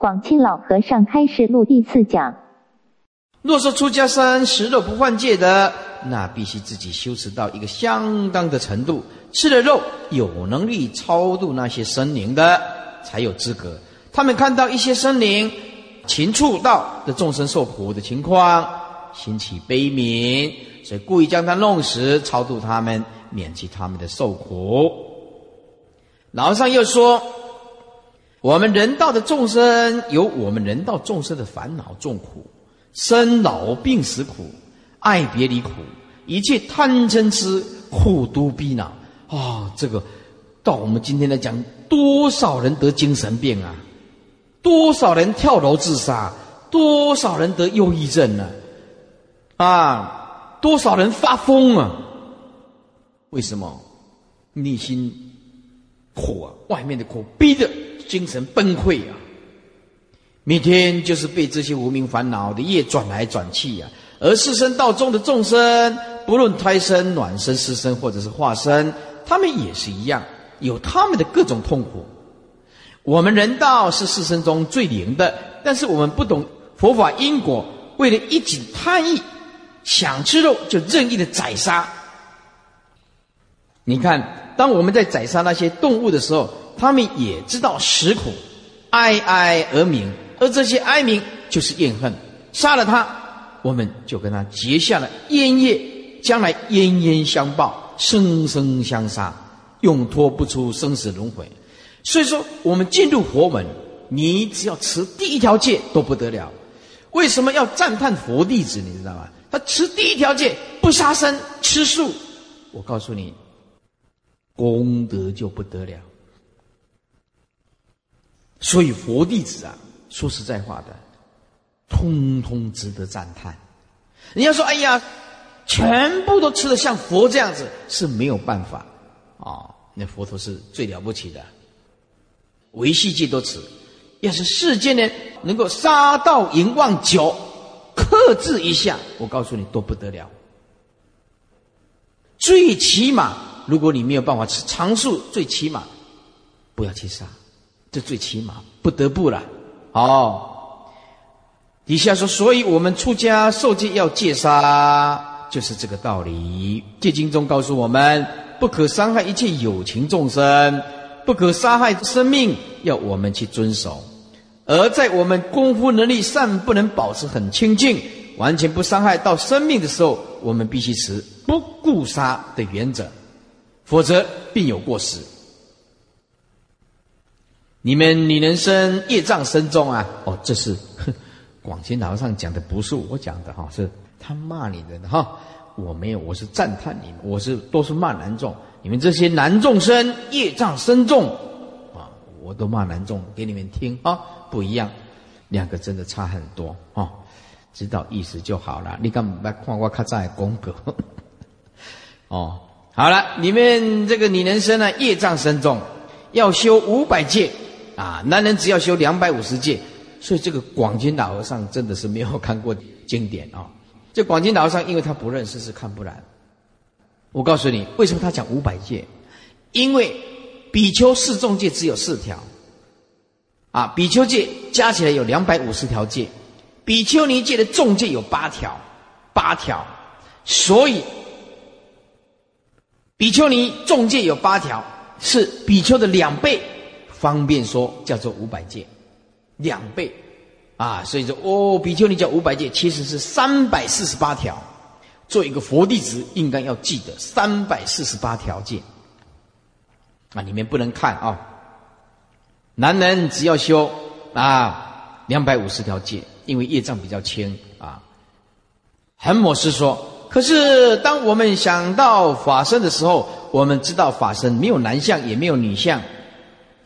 广清老和尚开示录第四讲。若说出家生食肉不犯戒的，那必须自己修持到一个相当的程度，吃了肉有能力超度那些生灵的，才有资格。他们看到一些生灵禽畜道的众生受苦的情况，心起悲悯，所以故意将他弄死，超度他们，免去他们的受苦。老上又说，我们人道的众生有我们人道众生的烦恼重苦。生老病死苦，爱别离苦，一切贪嗔痴苦毒逼恼啊！这个到我们今天来讲，多少人得精神病啊？多少人跳楼自杀？多少人得忧郁症呢？啊！多少人发疯啊？为什么？内心苦啊，外面的苦逼得精神崩溃啊！每天就是被这些无名烦恼的业转来转去呀，而四生道中的众生，不论胎生、卵生、湿生或者是化生，他们也是一样，有他们的各种痛苦。我们人道是四生中最灵的，但是我们不懂佛法因果，为了一己贪欲，想吃肉就任意的宰杀。你看，当我们在宰杀那些动物的时候，他们也知道食苦，哀哀而鸣。而这些哀鸣就是怨恨，杀了他，我们就跟他结下了冤业，将来冤冤相报，生生相杀，永脱不出生死轮回。所以说，我们进入佛门，你只要持第一条戒都不得了。为什么要赞叹佛弟子？你知道吗？他持第一条戒，不杀生，吃素。我告诉你，功德就不得了。所以佛弟子啊。说实在话的，通通值得赞叹。人家说：“哎呀，全部都吃的像佛这样子是没有办法啊！那佛陀是最了不起的，维系界都吃。要是世间呢能够杀到淫妄酒，克制一下，我告诉你都不得了。最起码，如果你没有办法吃长素，最起码不要去杀，这最起码不得不了。”哦，底下说，所以我们出家受戒要戒杀，就是这个道理。戒经中告诉我们，不可伤害一切有情众生，不可杀害生命，要我们去遵守。而在我们功夫能力尚不能保持很清净，完全不伤害到生命的时候，我们必须持不顾杀的原则，否则必有过失。你们女人生业障深重啊！哦，这是 广清老和尚讲的，不是我讲的哈，是他骂你的哈。我没有，我是赞叹你们，我是都是骂男众。你们这些男众生业障深重啊，我都骂男众给你们听啊，不一样，两个真的差很多啊，知道意思就好了。你干嘛看我卡在功格？哦，好了，你们这个女人生呢，业障深重，要修五百戒。啊，男人只要修两百五十戒，所以这个广金老和尚真的是没有看过经典啊。这广金老和尚，因为他不认识，是看不来。我告诉你，为什么他讲五百戒？因为比丘四众戒只有四条，啊，比丘戒加起来有两百五十条戒，比丘尼戒的众戒有八条，八条，所以比丘尼众戒有八条，是比丘的两倍。方便说叫做五百戒，两倍，啊，所以说哦，比丘尼叫五百戒，其实是三百四十八条。做一个佛弟子，应该要记得三百四十八条戒。啊，你们不能看啊。男人只要修啊两百五十条戒，因为业障比较轻啊。恒摩师说，可是当我们想到法身的时候，我们知道法身没有男相，也没有女相。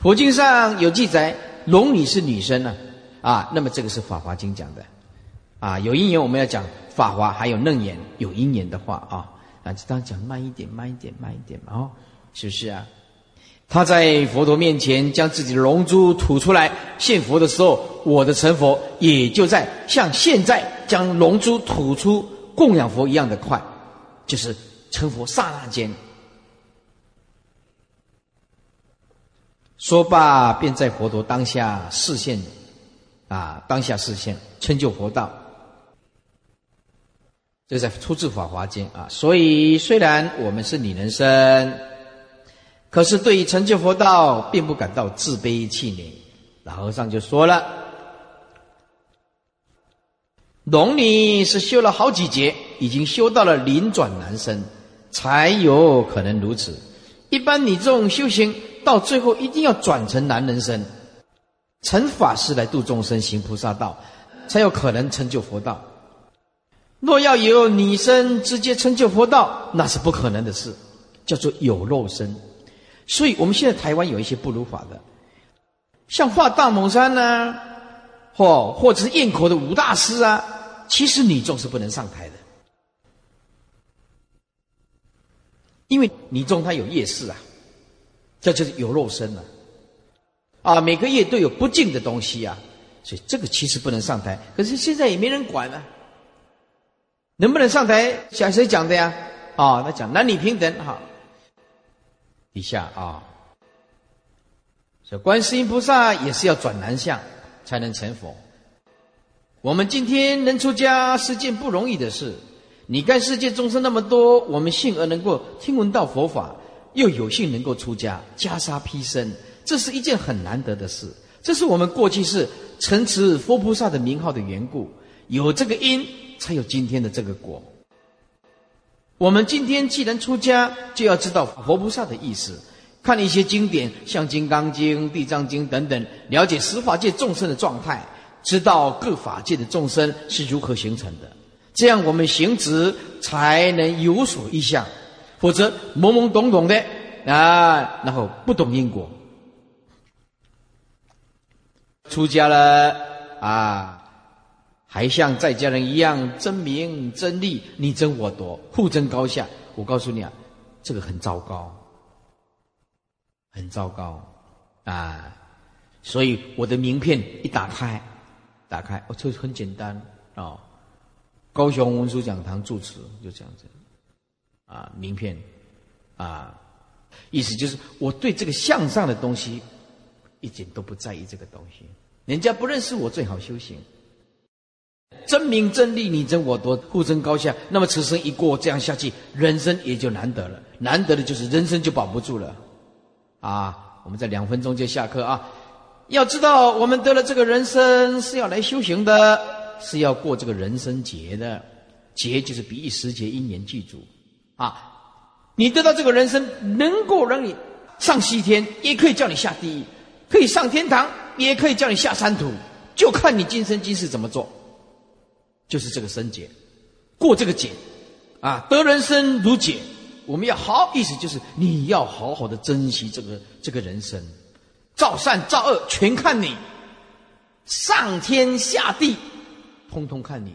佛经上有记载，龙女是女生呢，啊，那么这个是《法华经》讲的，啊，有因缘我们要讲《法华》，还有《楞严》，有因缘的话啊，啊，就当讲慢一点，慢一点，慢一点嘛，哦，是不是啊？他在佛陀面前将自己的龙珠吐出来献佛的时候，我的成佛也就在像现在将龙珠吐出供养佛一样的快，就是成佛刹那间。说罢，便在佛陀当下视线啊，当下实现成就佛道。这在出自《法华经》啊。所以，虽然我们是女人身，可是对于成就佛道，并不感到自卑气馁。老和尚就说了：“龙女是修了好几劫，已经修到了灵转男身，才有可能如此。一般你这种修行，到最后一定要转成男人身。”成法师来度众生，行菩萨道，才有可能成就佛道。若要有女身直接成就佛道，那是不可能的事，叫做有肉身。所以，我们现在台湾有一些不如法的，像画大猛山呢，或或者是咽口的武大师啊，其实女众是不能上台的，因为女众她有夜市啊，这就是有肉身了。啊，每个月都有不净的东西啊，所以这个其实不能上台。可是现在也没人管啊，能不能上台？讲谁讲的呀？啊，他讲男女平等哈。底下啊，说观世音菩萨也是要转男相才能成佛。我们今天能出家是件不容易的事。你看世界众生那么多，我们幸而能够听闻到佛法，又有幸能够出家，袈裟披身。这是一件很难得的事，这是我们过去是承持佛菩萨的名号的缘故，有这个因，才有今天的这个果。我们今天既然出家，就要知道佛菩萨的意思，看一些经典，像《金刚经》《地藏经》等等，了解十法界众生的状态，知道各法界的众生是如何形成的，这样我们行止才能有所意向，否则懵懵懂懂的啊，然后不懂因果。出家了啊，还像在家人一样争名争利，你争我夺，互争高下。我告诉你啊，这个很糟糕，很糟糕啊！所以我的名片一打开，打开哦，就很简单啊，高雄文殊讲堂住持就这样子啊，名片啊，意思就是我对这个向上的东西一点都不在意这个东西。人家不认识我，最好修行。争名争利，你争我夺，互争高下。那么此生一过，这样下去，人生也就难得了。难得的就是人生就保不住了。啊，我们在两分钟就下课啊！要知道，我们得了这个人生是要来修行的，是要过这个人生劫的。劫就是比喻时节、因缘具足。啊，你得到这个人生，能够让你上西天，也可以叫你下地狱，可以上天堂。也可以叫你下山土，就看你今生今世怎么做，就是这个生劫，过这个劫，啊，得人生如劫，我们要好，意思就是你要好好的珍惜这个这个人生，造善造恶全看你，上天下地，通通看你，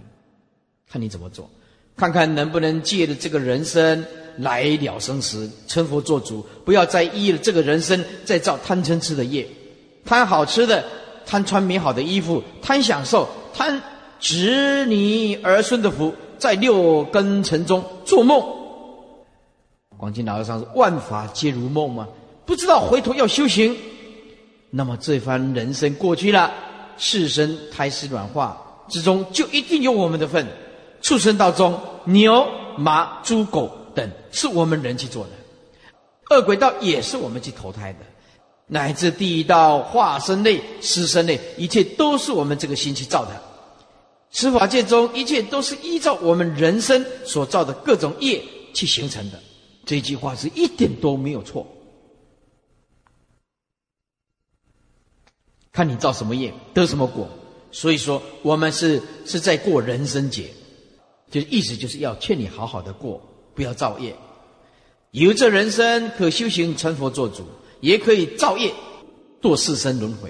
看你怎么做，看看能不能借着这个人生来了生死，成佛做主，不要再依了这个人生再造贪嗔痴的业。贪好吃的，贪穿美好的衣服，贪享受，贪子女儿孙的福，在六根尘中做梦。广清老和尚说：“万法皆如梦吗？不知道回头要修行，那么这番人生过去了，世生胎死软化之中，就一定有我们的份。畜生道中，牛、马、猪、狗等，是我们人去做的；恶鬼道也是我们去投胎的。”乃至地道、化身类、尸身类，一切都是我们这个心去造的。司法界中，一切都是依照我们人生所造的各种业去形成的。这句话是一点都没有错。看你造什么业，得什么果。所以说，我们是是在过人生劫，就意思就是要劝你好好的过，不要造业。有这人生，可修行成佛做主。也可以造业，堕四生轮回。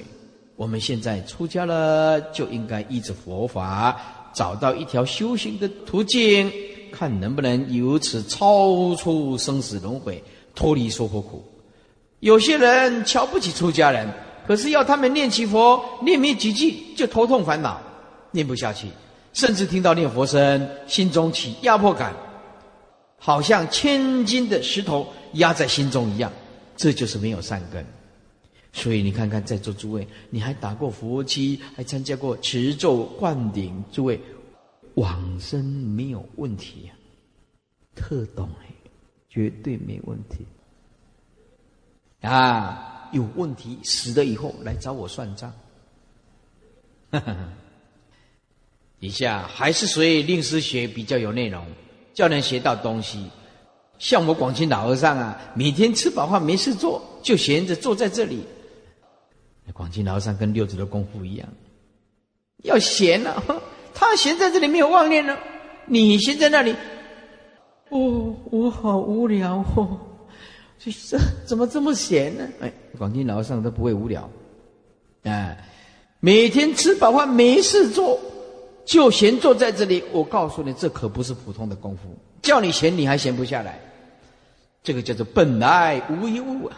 我们现在出家了，就应该依着佛法，找到一条修行的途径，看能不能由此超出生死轮回，脱离娑婆苦。有些人瞧不起出家人，可是要他们念起佛，念没几句就头痛烦恼，念不下去，甚至听到念佛声，心中起压迫感，好像千斤的石头压在心中一样。这就是没有善根，所以你看看在座诸位，你还打过佛七，还参加过持咒灌顶，诸位往生没有问题呀，特懂哎，绝对没问题。啊，有问题死了以后来找我算账。哈哈哈以下还是所以令师学比较有内容，叫人学到东西。像我广清老和尚啊，每天吃饱饭没事做，就闲着坐在这里。广清老和尚跟六祖的功夫一样，要闲啊，他闲在这里没有妄念呢，你闲在那里，哦，我好无聊哦，这 这怎么这么闲呢？哎，广清老和尚都不会无聊，啊，每天吃饱饭没事做，就闲坐在这里。我告诉你，这可不是普通的功夫，叫你闲你还闲不下来，这个叫做本来无一物啊，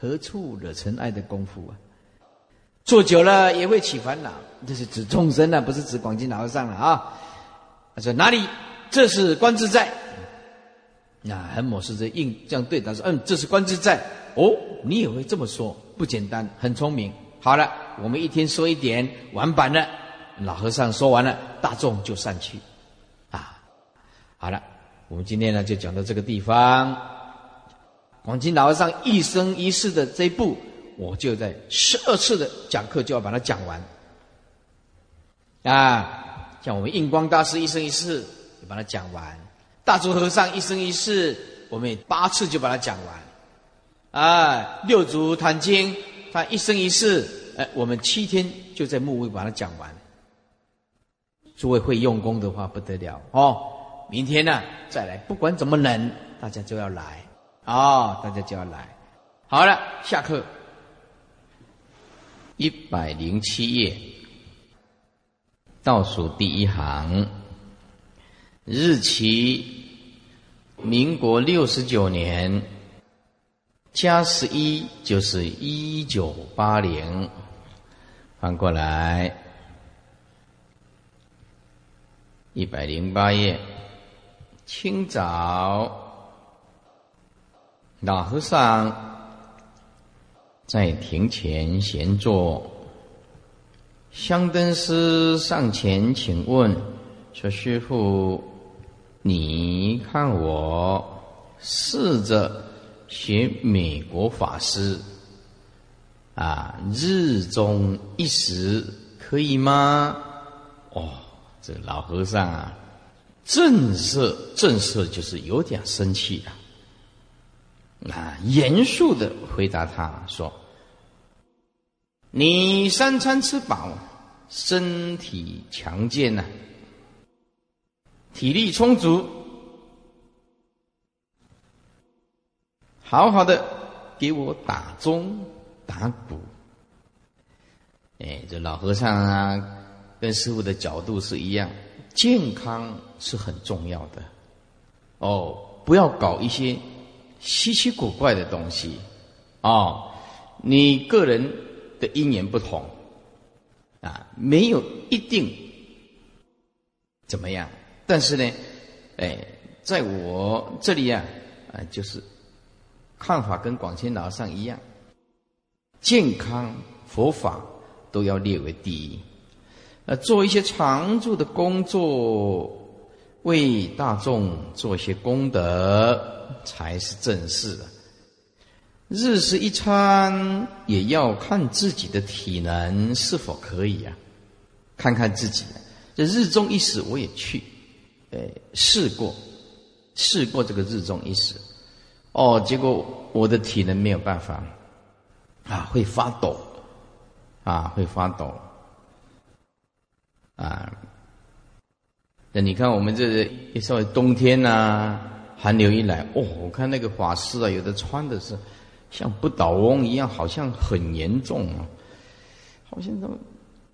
何处惹尘埃的功夫啊。坐久了也会起烦恼，这是指众生呢，不是指广进老和尚了啊。他说哪里？这是观自在。那很某是这应这样对他说：“嗯，这是观自在。”哦，你也会这么说，不简单，很聪明。好了，我们一天说一点，完版了。老和尚说完了，大众就散去。啊，好了，我们今天呢就讲到这个地方。广进老和尚一生一世的这一部。我就在十二次的讲课就要把它讲完，啊，像我们印光大师一生一世就把它讲完，大足和尚一生一世，我们也八次就把它讲完，啊，六祖坛经他一生一世，哎，我们七天就在木屋把它讲完。诸位会用功的话不得了哦，明天呢再来，不管怎么冷，大家就要来，啊，大家就要来。好了，下课。一百零七页，倒数第一行，日期：民国六十九年加十一，就是一九八零。翻过来，一百零八页，清早，老和尚。在庭前闲坐，香灯师上前请问说：“师傅，你看我试着学美国法师，啊，日中一时可以吗？”哦，这老和尚啊，正色正色就是有点生气啊。啊，严肃的回答他说：“你三餐吃饱，身体强健呐，体力充足，好好的给我打钟打鼓。哎，这老和尚啊，跟师傅的角度是一样，健康是很重要的。哦，不要搞一些。”稀奇古怪的东西，哦，你个人的因缘不同，啊，没有一定怎么样。但是呢，哎，在我这里啊，啊，就是看法跟广清老上一样，健康佛法都要列为第一。呃，做一些常住的工作，为大众做一些功德。才是正事！日食一餐也要看自己的体能是否可以啊，看看自己。这日中一食我也去，哎，试过，试过这个日中一食，哦，结果我的体能没有办法，啊，会发抖，啊，会发抖，啊，那你看我们这稍微冬天呐。寒流一来，哦，我看那个法师啊，有的穿的是像不倒翁一样，好像很严重啊，好像怎么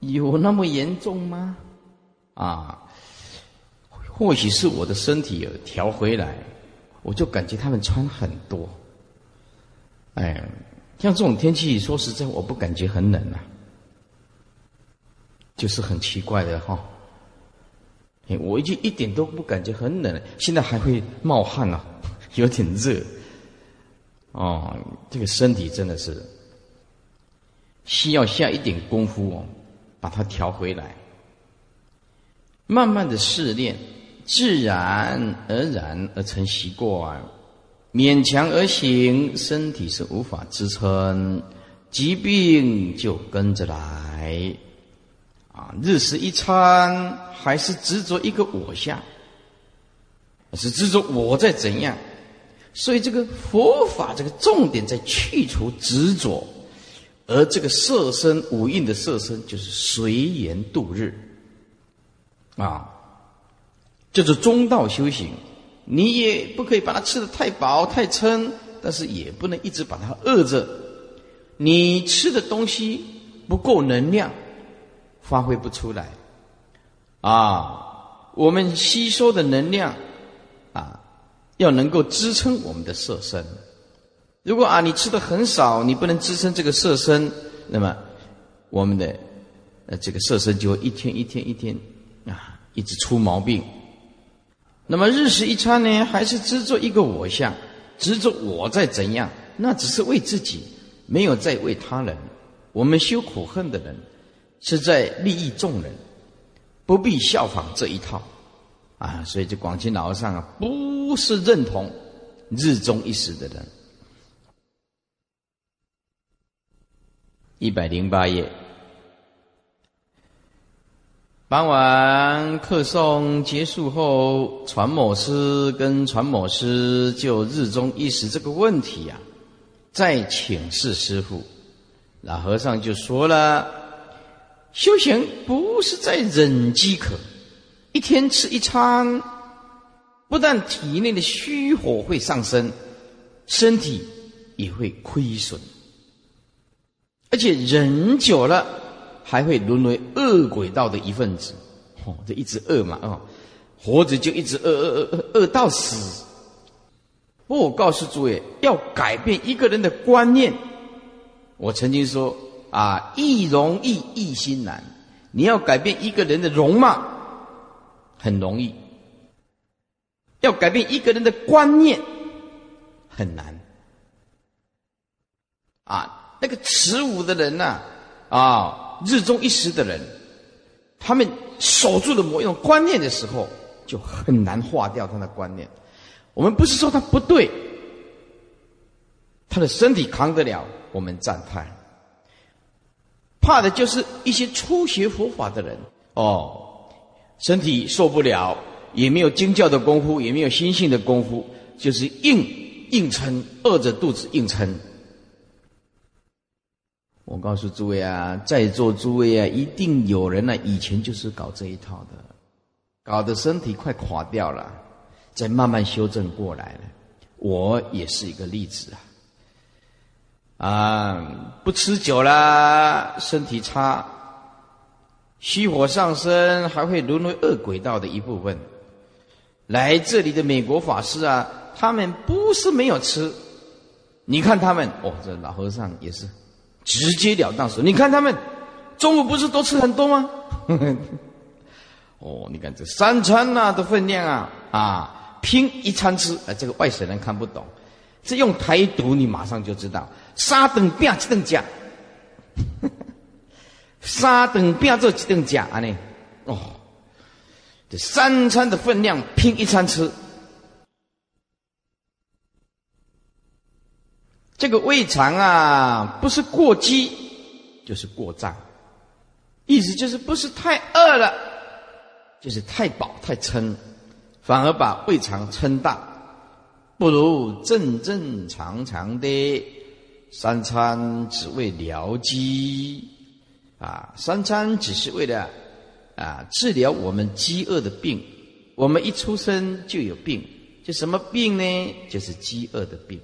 有那么严重吗？啊，或许是我的身体有调回来，我就感觉他们穿很多。哎，像这种天气，说实在，我不感觉很冷啊，就是很奇怪的哈。我已经一点都不感觉很冷，现在还会冒汗啊，有点热。哦，这个身体真的是需要下一点功夫哦，把它调回来。慢慢的试炼，自然而然而成习惯，勉强而行，身体是无法支撑，疾病就跟着来。啊，日食一餐，还是执着一个我相，是执着我在怎样？所以这个佛法这个重点在去除执着，而这个色身五蕴的色身就是随缘度日。啊，这是中道修行，你也不可以把它吃的太饱太撑，但是也不能一直把它饿着。你吃的东西不够能量，发挥不出来。啊，我们吸收的能量啊，要能够支撑我们的色身。如果啊，你吃的很少，你不能支撑这个色身，那么我们的呃这个色身就会一天一天一天。啊，一直出毛病。那么日食一餐呢，还是执着一个我相，执着我在怎样？那只是为自己，没有在为他人。我们修苦恨的人，是在利益众人，不必效仿这一套。啊，所以这广清老和尚啊，不是认同日中一时的人。一百零八页。傍晚课诵结束后，传某师跟传某师就日中一时这个问题呀，再请示师傅。老和尚就说了：修行不是在忍饥渴，一天吃一餐，不但体内的虚火会上升，身体也会亏损，而且忍久了。还会沦为恶鬼道的一份子，哦，这一直饿嘛，哦，活着就一直饿饿饿饿饿到死。不我告诉诸位，要改变一个人的观念，我曾经说啊，易容易易心难。你要改变一个人的容貌，很容易；要改变一个人的观念，很难。啊，那个持武的人呐，啊。日中一时的人，他们守住了某一种观念的时候，就很难化掉他的观念。我们不是说他不对，他的身体扛得了，我们赞叹。怕的就是一些初学佛法的人哦，身体受不了，也没有经教的功夫，也没有心性的功夫，就是硬硬撑，饿着肚子硬撑。我告诉诸位啊，在座诸位啊，一定有人呢，以前就是搞这一套的，搞得身体快垮掉了，再慢慢修正过来了。我也是一个例子啊，啊，不吃酒了，身体差，虚火上升，还会沦为恶鬼道的一部分。来这里的美国法师啊，他们不是没有吃，你看他们，哦，这老和尚也是。直截了当说：“你看他们中午不是都吃很多吗？哦，你看这三餐呐的分量啊啊，拼一餐吃，啊，这个外省人看不懂，这用台读你马上就知道。三顿饼一顿夹，三顿饼做一顿夹啊呢？哦，这三餐的分量拼一餐吃。”这个胃肠啊，不是过饥，就是过胀，意思就是不是太饿了，就是太饱太撑，反而把胃肠撑大，不如正正常常的三餐只为疗饥啊，三餐只是为了啊治疗我们饥饿的病，我们一出生就有病，就什么病呢？就是饥饿的病。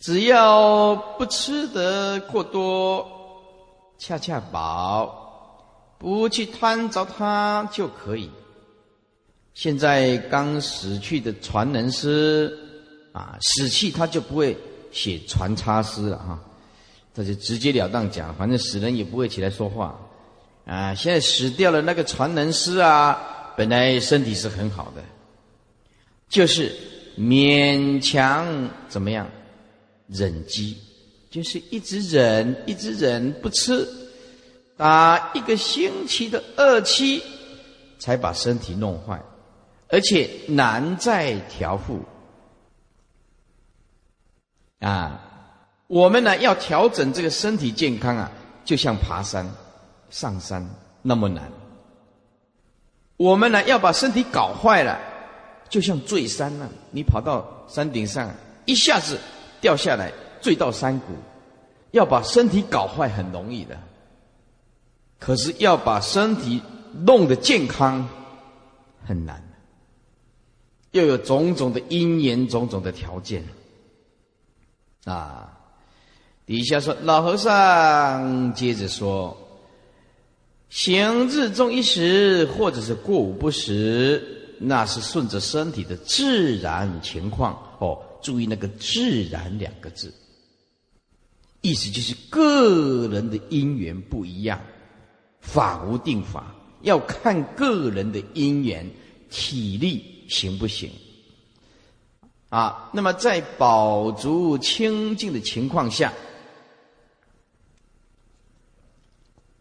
只要不吃得过多，恰恰饱，不去贪着它就可以。现在刚死去的传人师啊，死去他就不会写传差诗了哈，他就直截了当讲，反正死人也不会起来说话啊。现在死掉了那个传人师啊，本来身体是很好的，就是勉强怎么样？忍饥，就是一直忍，一直忍不吃，打一个星期的二期，才把身体弄坏，而且难在调复。啊，我们呢要调整这个身体健康啊，就像爬山、上山那么难。我们呢要把身体搞坏了，就像坠山了。你跑到山顶上，一下子掉下来，坠到山谷。要把身体搞坏很容易的，可是要把身体弄得健康很难，又有种种的因缘，种种的条件。啊，底下说老和尚接着说：行日中一时，或者是过午不食，那是顺着身体的自然情况。哦，注意那个“自然”两个字，意思就是个人的因缘不一样，法无定法，要看个人的因缘体力行不行。啊，那么在饱足清净的情况下，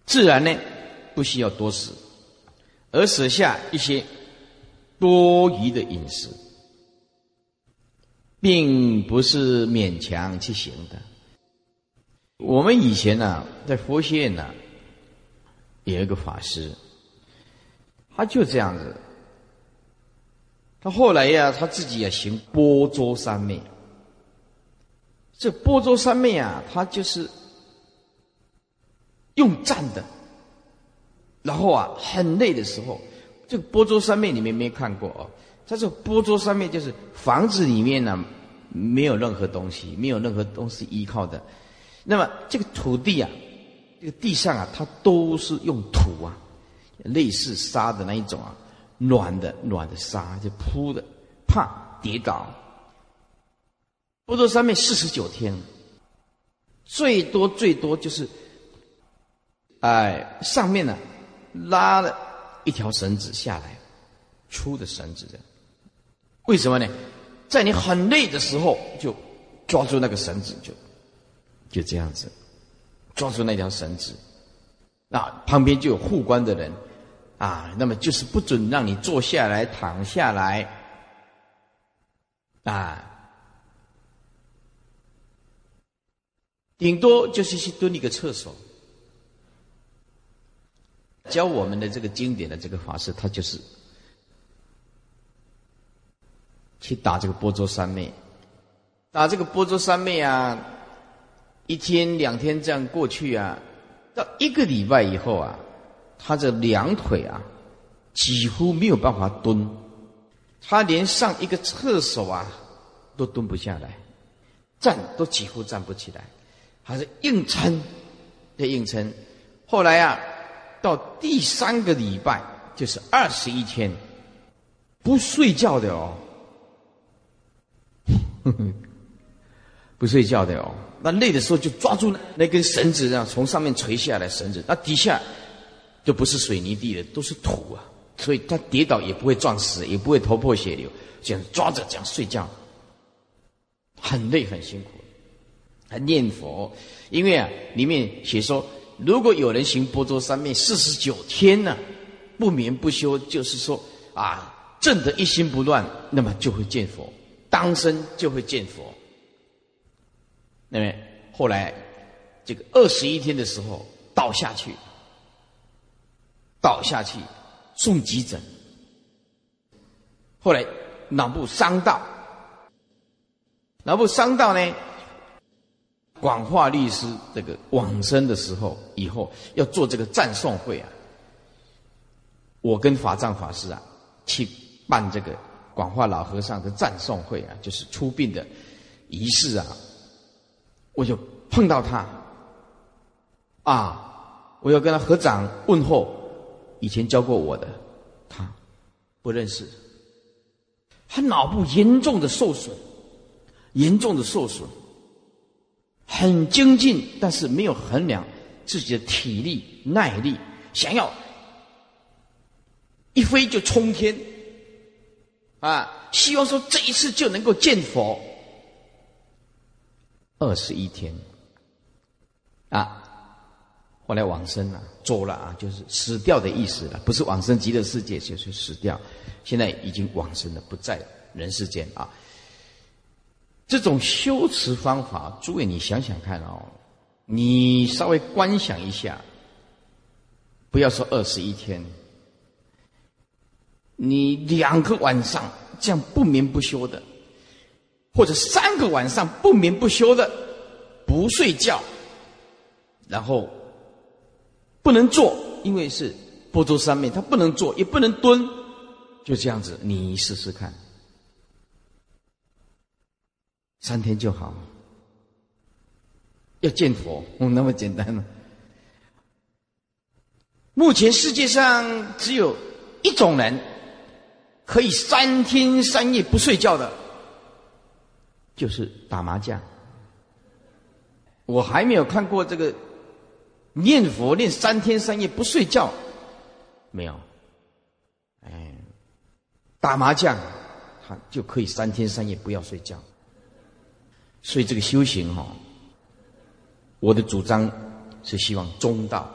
自然呢不需要多食，而舍下一些多余的饮食，并不是勉强去行的。我们以前呢，在佛学院呢，有一个法师，他就这样子。他后来呀，他自己也行波州三昧。这波州三昧啊，他就是用站的，然后啊，很累的时候，这个波州三昧你们没看过哦。他这波州三昧就是房子里面呢没有任何东西，没有任何东西依靠的，那么这个土地啊，这个地上啊，它都是用土啊，类似沙的那一种啊。软的软的沙就铺的，怕跌倒。波多山面四十九天，最多最多就是，哎，上面呢拉了一条绳子下来，粗的绳子的。为什么呢？在你很累的时候，就抓住那个绳子，就就这样子抓住那条绳子，那旁边就有护关的人。啊，那么就是不准让你坐下来、躺下来，啊，顶多就是去蹲一个厕所。教我们的这个经典的这个法师，他就是去打这个波州三昧，打这个波州三昧啊，一天两天这样过去啊，到一个礼拜以后啊。他这两腿啊，几乎没有办法蹲，他连上一个厕所啊，都蹲不下来，站都几乎站不起来，还是硬撑，在硬撑。后来啊，到第三个礼拜，就是二十一天，不睡觉的哦，不睡觉的哦。那累的时候就抓住那根绳子，让从上面垂下来绳子，那底下。就不是水泥地的，都是土啊，所以他跌倒也不会撞死，也不会头破血流，这样抓着这样睡觉，很累很辛苦。还念佛，因为啊，里面写说，如果有人行波州三昧四十九天呢，不眠不休，就是说啊，正的一心不乱，那么就会见佛，当生就会见佛。那么后来这个二十一天的时候倒下去。倒下去，送急诊。后来脑部伤到，脑部伤到呢，广化律师这个往生的时候，以后要做这个赞颂会啊。我跟法藏法师啊，去办这个广化老和尚的赞颂会啊，就是出殡的仪式啊。我就碰到他，啊，我要跟他合掌问候。以前教过我的，他不认识。他脑部严重的受损，严重的受损，很精进，但是没有衡量自己的体力耐力，想要一飞就冲天，啊，希望说这一次就能够见佛。二十一天，啊，后来往生了，走了啊，就是死掉的意思了，不是往生极乐世界，就是死掉。现在已经往生了，不在人世间啊。这种修持方法，诸位你想想看哦，你稍微观想一下，不要说二十一天，你两个晚上这样不眠不休的。或者三个晚上不眠不休的不睡觉，然后不能坐，因为是波州三昧，他不能坐，也不能蹲，就这样子，你试试看，三天就好。要见佛，那么简单吗？目前世界上只有一种人可以三天三夜不睡觉的。就是打麻将，我还没有看过这个念佛念三天三夜不睡觉，没有。哎，打麻将他就可以三天三夜不要睡觉。所以这个修行哈，我的主张是希望中道，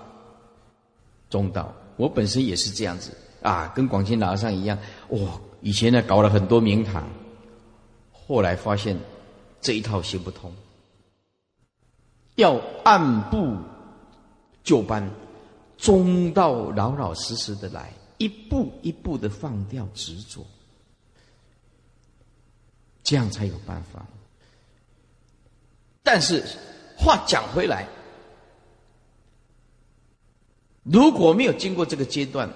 中道。我本身也是这样子啊，跟广清老和尚一样。哇，以前呢搞了很多名堂，后来发现。这一套行不通，要按部就班，中道老老实实的来，一步一步的放掉执着，这样才有办法。但是话讲回来，如果没有经过这个阶段，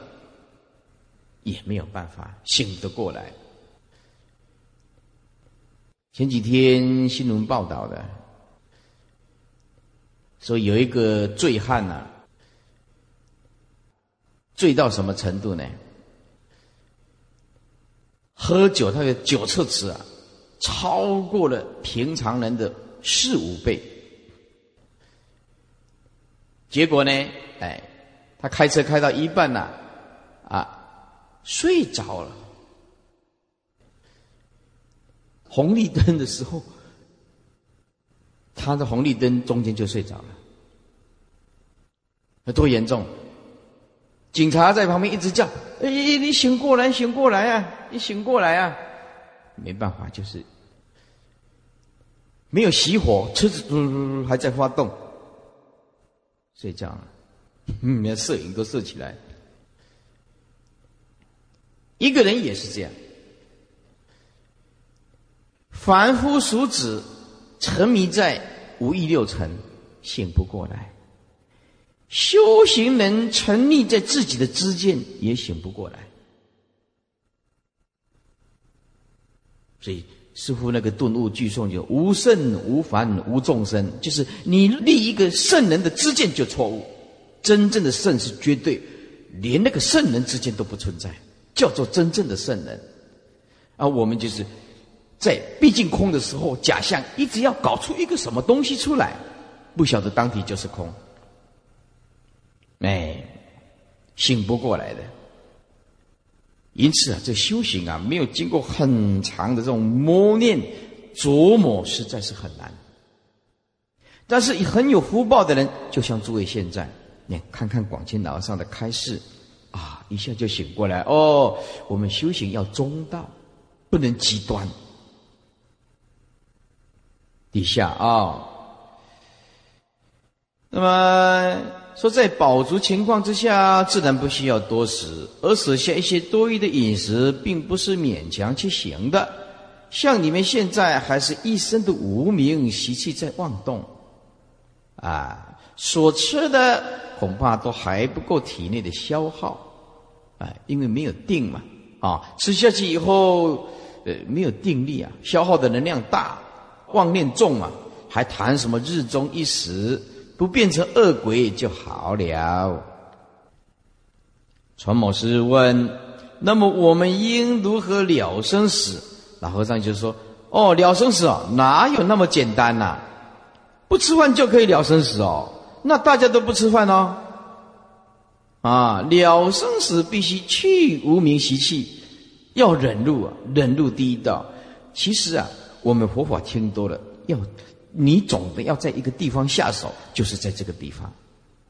也没有办法醒得过来。前几天新闻报道的，说有一个醉汉呐，醉到什么程度呢？喝酒，他的酒测值啊，超过了平常人的四五倍。结果呢，哎，他开车开到一半呐，啊，睡着了。红绿灯的时候，他的红绿灯中间就睡着了，有多严重？警察在旁边一直叫：“哎，你醒过来，醒过来啊！你醒过来啊！”没办法，就是没有熄火，车子还在发动，睡觉了。嗯，连摄影都摄起来，一个人也是这样。凡夫俗子沉迷在五欲六尘，醒不过来；修行人沉溺在自己的知见，也醒不过来。所以，似乎那个顿悟句诵就“无圣无凡无众生”，就是你立一个圣人的知见就错误。真正的圣是绝对，连那个圣人之间都不存在，叫做真正的圣人。而我们就是。在毕竟空的时候，假象一直要搞出一个什么东西出来，不晓得当体就是空，哎，醒不过来的。因此啊，这修行啊，没有经过很长的这种磨练、琢磨，实在是很难。但是很有福报的人，就像诸位现在，你看看广清老和尚的开示，啊，一下就醒过来。哦，我们修行要中道，不能极端。底下啊，那么说在饱足情况之下，自然不需要多食，而舍下一些多余的饮食，并不是勉强去行的。像你们现在还是一身的无名习气在妄动，啊，所吃的恐怕都还不够体内的消耗，哎，因为没有定嘛，啊，吃下去以后，呃，没有定力啊，消耗的能量大。妄念重嘛，还谈什么日中一时不变成恶鬼就好了。传某师问：那么我们应如何了生死？老和尚就说：哦，了生死哦，哪有那么简单呐？不吃饭就可以了生死哦？那大家都不吃饭哦？啊，了生死必须去无名习气，要忍辱啊，忍辱第一道。其实啊。我们佛法听多了，要你总的要在一个地方下手，就是在这个地方，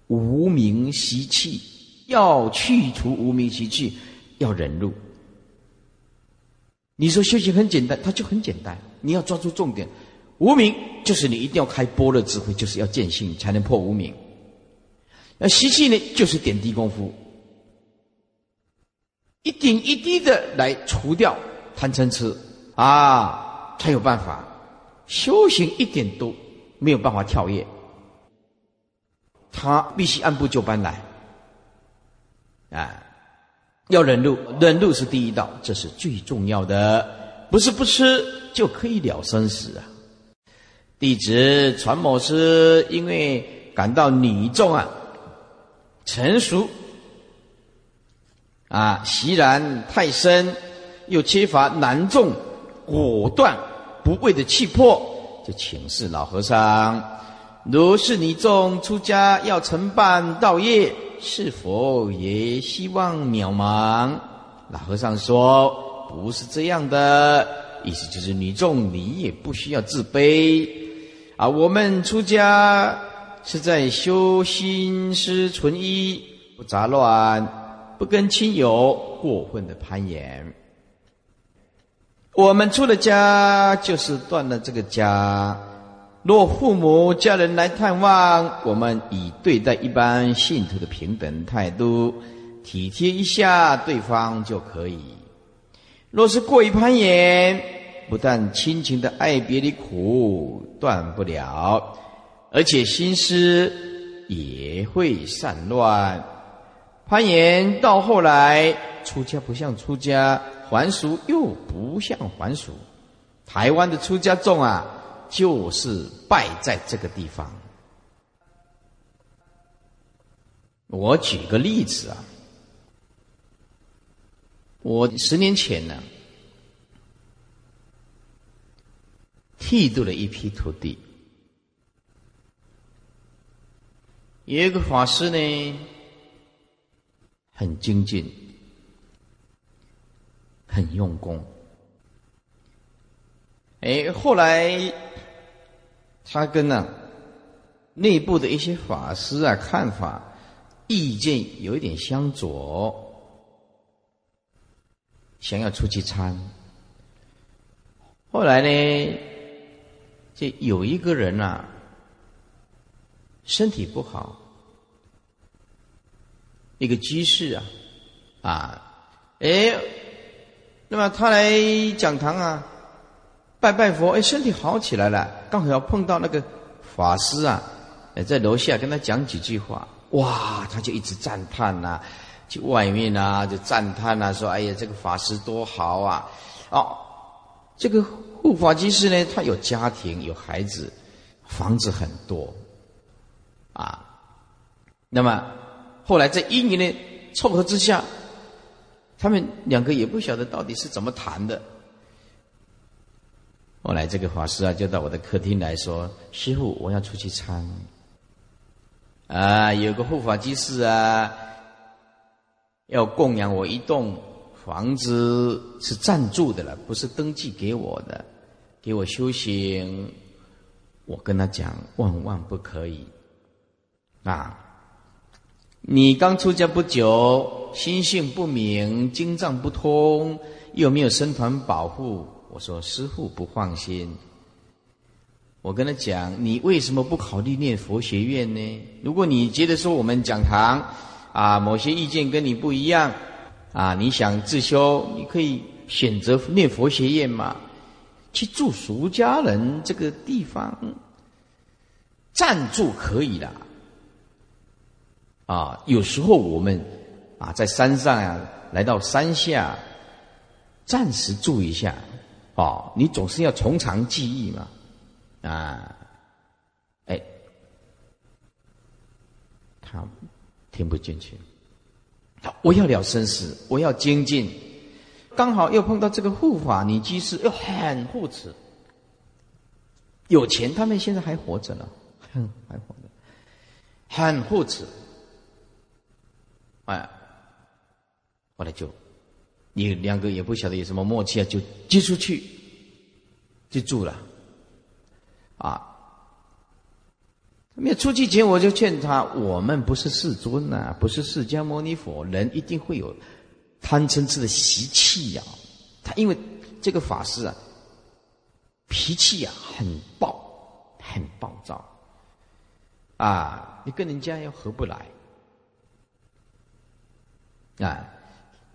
无名习气，要去除无名习气，要忍辱。你说修行很简单，它就很简单，你要抓住重点。无名就是你一定要开般若智慧，就是要见性才能破无名。那习气呢，就是点滴功夫，一点一滴的来除掉贪嗔痴啊，才有办法修行，一点都没有办法跳跃，他必须按部就班来。啊，要忍辱，忍辱是第一道，这是最重要的，不是不吃就可以了生死啊。弟子传某师，因为感到女众啊成熟。啊，习然太深，又缺乏男众果断不畏的气魄，就请示老和尚：如是女众出家要承办道业，是否也希望渺茫？老和尚说：不是这样的，意思就是女众你也不需要自卑。啊，我们出家是在修心思纯一，不杂乱，不跟亲友过分的攀岩。我们出了家，就是断了这个家。若父母家人来探望，我们以对待一般信徒的平等态度，体贴一下对方就可以。若是过于攀岩，不但亲情的爱别离苦断不了，而且心思也会散乱。攀岩到后来，出家不像出家，还俗又不像还俗。台湾的出家众啊，就是败在这个地方。我举个例子啊，我十年前呢。剃度了一批徒弟，有一个法师呢，很精进，很用功。哎，后来他跟呢内部的一些法师啊看法、意见有一点相左，想要出去参。后来呢？这有一个人呐，身体不好，一个居士啊，啊，哎，那么他来讲堂啊，拜拜佛，哎，身体好起来了，刚好要碰到那个法师啊，哎在楼下跟他讲几句话，哇，他就一直赞叹呐，去外面啊就赞叹呐，说，哎呀，这个法师多好啊，哦，这个。护法居士呢，他有家庭，有孩子，房子很多，啊，那么后来在因缘的凑合之下，他们两个也不晓得到底是怎么谈的。后来这个法师啊，就到我的客厅来说：“师傅，我要出去参，啊，有个护法居士啊，要供养我一栋。”房子是暂住的了，不是登记给我的，给我修行。我跟他讲，万万不可以啊！你刚出家不久，心性不明，经藏不通，又没有僧团保护。我说师父不放心。我跟他讲，你为什么不考虑念佛学院呢？如果你觉得说我们讲堂啊，某些意见跟你不一样。啊，你想自修，你可以选择念佛学院嘛，去住俗家人这个地方暂住可以的。啊，有时候我们啊在山上呀，来到山下暂时住一下，哦，你总是要从长计议嘛，啊，哎，他听不进去。我要了生死，我要精进，刚好又碰到这个护法女居士，又很护持，有钱，他们现在还活着呢，哼，还活着，很护持，哎，后来就，你两个也不晓得有什么默契啊，就接出去，就住了，啊，没有出去前，我就劝他：我们不是世尊呐，不是释迦牟尼佛，人一定会有贪嗔痴的习气呀。他因为这个法师啊，脾气啊很暴，很暴躁。啊，你跟人家又合不来。啊。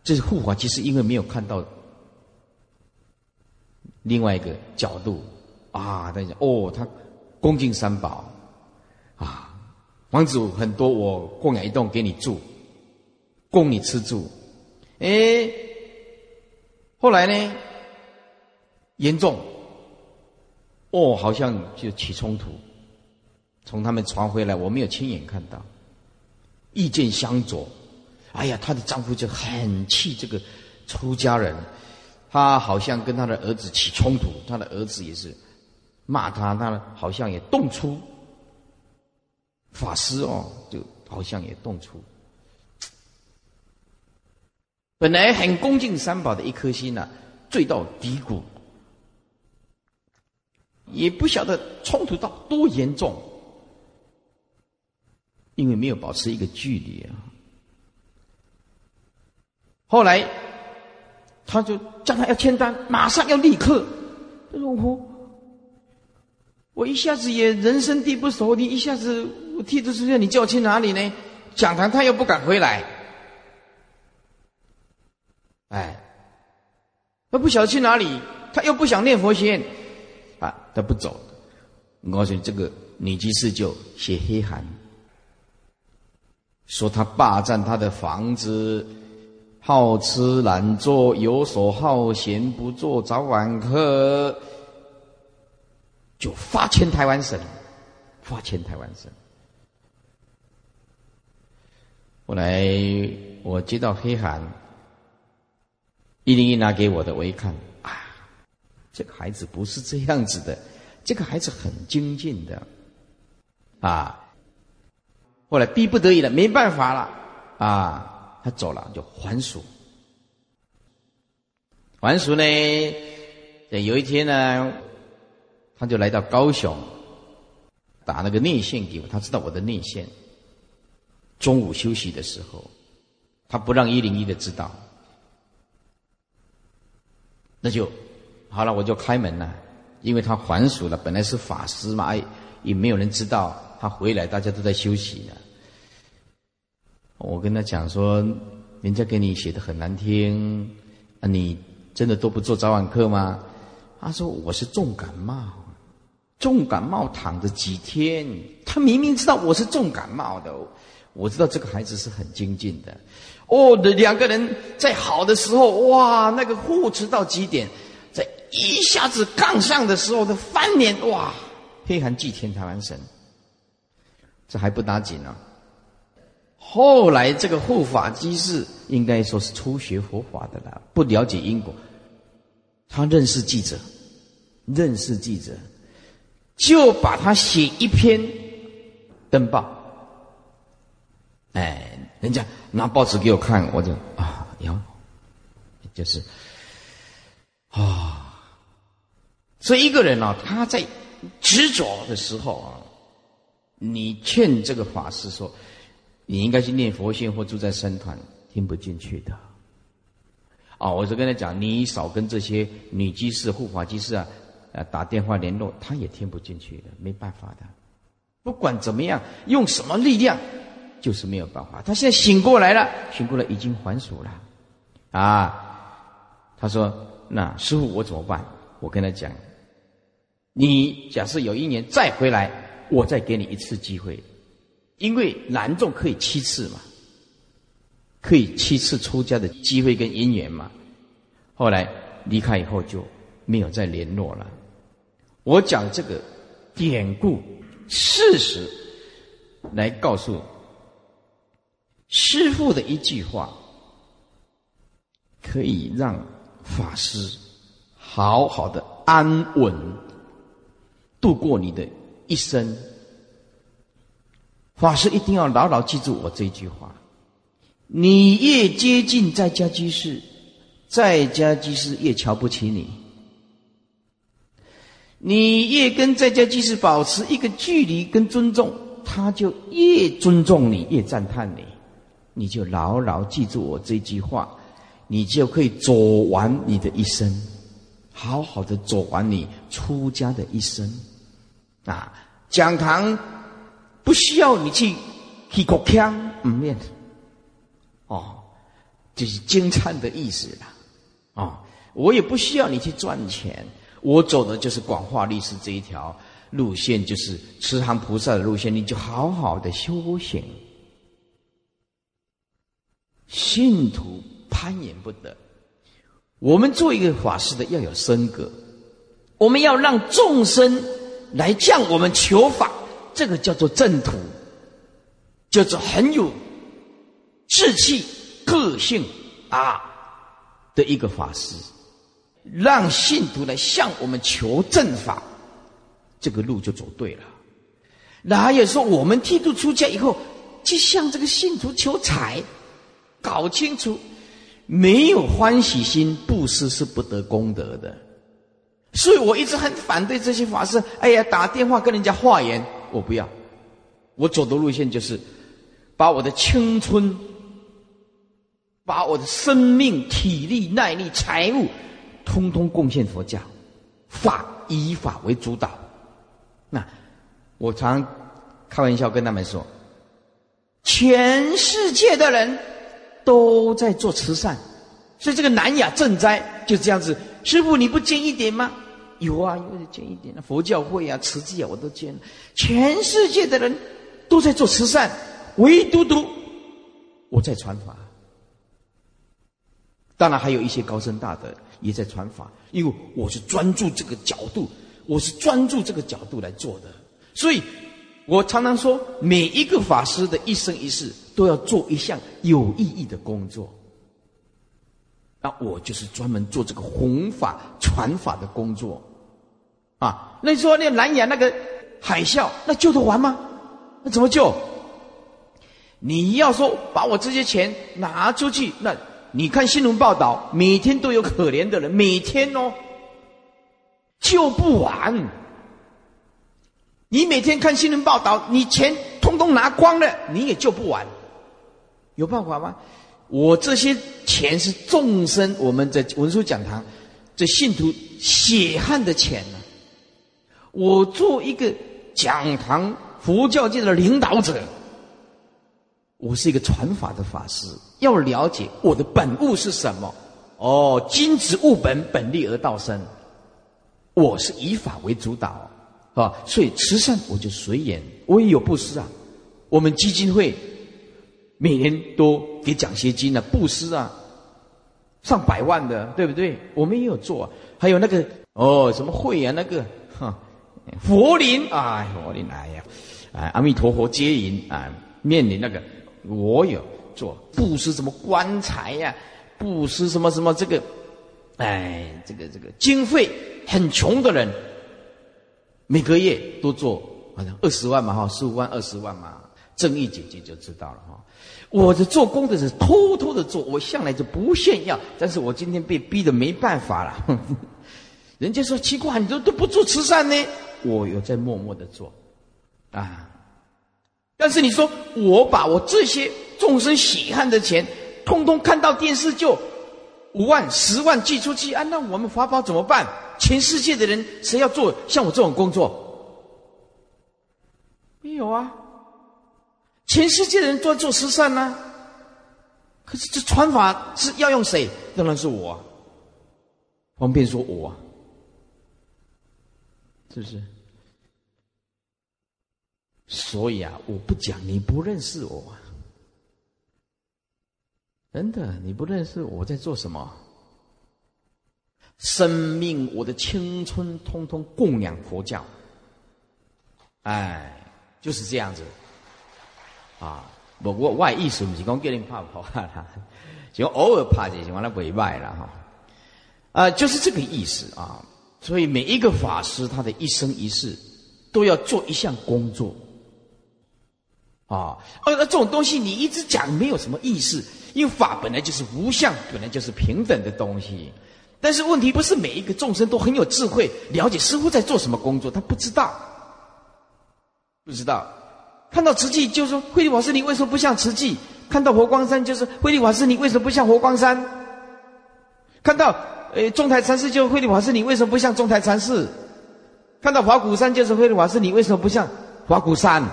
这是护法，其实因为没有看到另外一个角度啊，他讲哦，他恭敬三宝啊，房子很多，我供养一栋给你住，供你吃住。哎，后来呢，严重哦，好像就起冲突，从他们传回来，我没有亲眼看到，意见相左。哎呀，她的丈夫就很气这个出家人，她好像跟她的儿子起冲突，她的儿子也是骂她，她好像也动粗。法师哦，就好像也动粗。本来很恭敬三宝的一颗心呐，坠到低谷，也不晓得冲突到多严重，因为没有保持一个距离啊。后来，他就叫他要签单，马上要立刻。他说：“我，我一下子也人生地不熟，你一下子我替着出现，你叫我去哪里呢？讲堂他又不敢回来，哎，他不晓得去哪里，他又不想念佛仙，啊，他不走。我告诉你，这个女居士就写黑函，说他霸占他的房子。”好吃懒做，游手好闲，不做早晚课，就发遣台湾省，发遣台湾省。后来我接到黑函，一零一拿给我的，我一看啊，这个孩子不是这样子的，这个孩子很精进的，啊，后来逼不得已了，没办法了，啊。他走了，就还俗。还俗呢，有一天呢，他就来到高雄，打那个内线给我。他知道我的内线。中午休息的时候，他不让一零一的知道。那就好了，我就开门了，因为他还俗了。本来是法师嘛，也没有人知道他回来，大家都在休息呢。我跟他讲说，人家给你写的很难听，啊，你真的都不做早晚课吗？他说我是重感冒，重感冒躺着几天。他明明知道我是重感冒的，我知道这个孩子是很精进的。哦，两个人在好的时候，哇，那个互持到极点，在一下子杠上的时候的翻脸，哇，黑寒祭天台湾神，这还不打紧呢。后来这个护法机士应该说是初学佛法的了，不了解因果。他认识记者，认识记者，就把他写一篇登报。哎，人家拿报纸给我看，我就啊，有，就是啊。所以一个人啊，他在执着的时候啊，你劝这个法师说。你应该去念佛性或住在僧团，听不进去的。啊，我就跟他讲，你少跟这些女居士、护法居士啊，呃，打电话联络，他也听不进去的，没办法的。不管怎么样，用什么力量，就是没有办法。他现在醒过来了，醒过来已经还俗了，啊，他说：“那师傅我怎么办？”我跟他讲：“你假设有一年再回来，我再给你一次机会。”因为男众可以七次嘛，可以七次出家的机会跟因缘嘛，后来离开以后就没有再联络了。我讲这个典故事实来告诉师父的一句话，可以让法师好好的安稳度过你的一生。法师一定要牢牢记住我这句话：你越接近在家居士，在家居士越瞧不起你；你越跟在家居士保持一个距离跟尊重，他就越尊重你，越赞叹你，你就牢牢记住我这句话，你就可以走完你的一生，好好的走完你出家的一生。啊，讲堂不需要你去去国腔唔面，哦，就是精灿的意思啦。啊，我也不需要你去赚钱，我走的就是广化律师这一条。路线就是慈航菩萨的路线，你就好好的修行。信徒攀岩不得，我们做一个法师的要有身格，我们要让众生来向我们求法，这个叫做正途，叫做很有志气、个性啊的一个法师，让信徒来向我们求正法。这个路就走对了，哪有说我们剃度出家以后，去向这个信徒求财？搞清楚，没有欢喜心，布施是不得功德的。所以我一直很反对这些法师。哎呀，打电话跟人家化缘，我不要。我走的路线就是，把我的青春，把我的生命、体力、耐力、财物，通通贡献佛教，法以法为主导。那我常开玩笑跟他们说，全世界的人都在做慈善，所以这个南亚赈灾就这样子。师傅你不捐一点吗？有啊，有捐一点。佛教会啊、慈济啊，我都捐。全世界的人都在做慈善，唯独独我在传法。当然还有一些高僧大德也在传法，因为我是专注这个角度。我是专注这个角度来做的，所以我常常说，每一个法师的一生一世都要做一项有意义的工作。那我就是专门做这个弘法传法的工作，啊，那你说那南亚那个海啸，那救得完吗？那怎么救？你要说把我这些钱拿出去，那你看新闻报道，每天都有可怜的人，每天哦。救不完。你每天看新闻报道，你钱通通拿光了，你也救不完。有办法吗？我这些钱是众生，我们在文殊讲堂，这信徒血汗的钱呢。我做一个讲堂佛教界的领导者，我是一个传法的法师，要了解我的本物是什么。哦，金子物本，本立而道生。我是以法为主导，啊，所以慈善我就随缘，我也有布施啊。我们基金会每年都给奖学金啊，布施啊，上百万的，对不对？我们也有做，还有那个哦，什么会啊，那个，佛林哎，佛林哎呀，哎，阿弥陀佛接引啊，面临那个我有做布施，什么棺材呀，布施什么什么这个。哎，这个这个经费很穷的人，每个月都做好像二十万嘛哈，十五万二十万嘛，正义姐姐就知道了哈。我的做工的是偷偷的做，我向来就不炫耀，但是我今天被逼的没办法了。人家说奇怪，你都都不做慈善呢？我有在默默的做啊。但是你说我把我这些众生血汗的钱，通通看到电视就。五万、十万寄出去啊！那我们法宝怎么办？全世界的人谁要做像我这种工作？没有啊！全世界的人都在做慈善呢。可是这传法是要用谁？当然是我。方便说我，是不是？所以啊，我不讲，你不认识我。真的，你不认识我在做什么？生命，我的青春，通通供养佛教。哎，就是这样子。啊，我我外意思不是讲叫你怕跑啦，就偶尔怕就行，完了委外了哈。啊，就是这个意思啊。所以每一个法师，他的一生一世都要做一项工作。啊，而这种东西你一直讲没有什么意思。因为法本来就是无相，本来就是平等的东西，但是问题不是每一个众生都很有智慧，了解师傅在做什么工作，他不知道，不知道，看到瓷器就说慧律法师你为什么不像瓷器？看到佛光山就是慧律法师你为什么不像佛光山？看到哎中台禅寺就是慧律法师你为什么不像中台禅寺？看到华骨山就是慧律法师你为什么不像华骨山？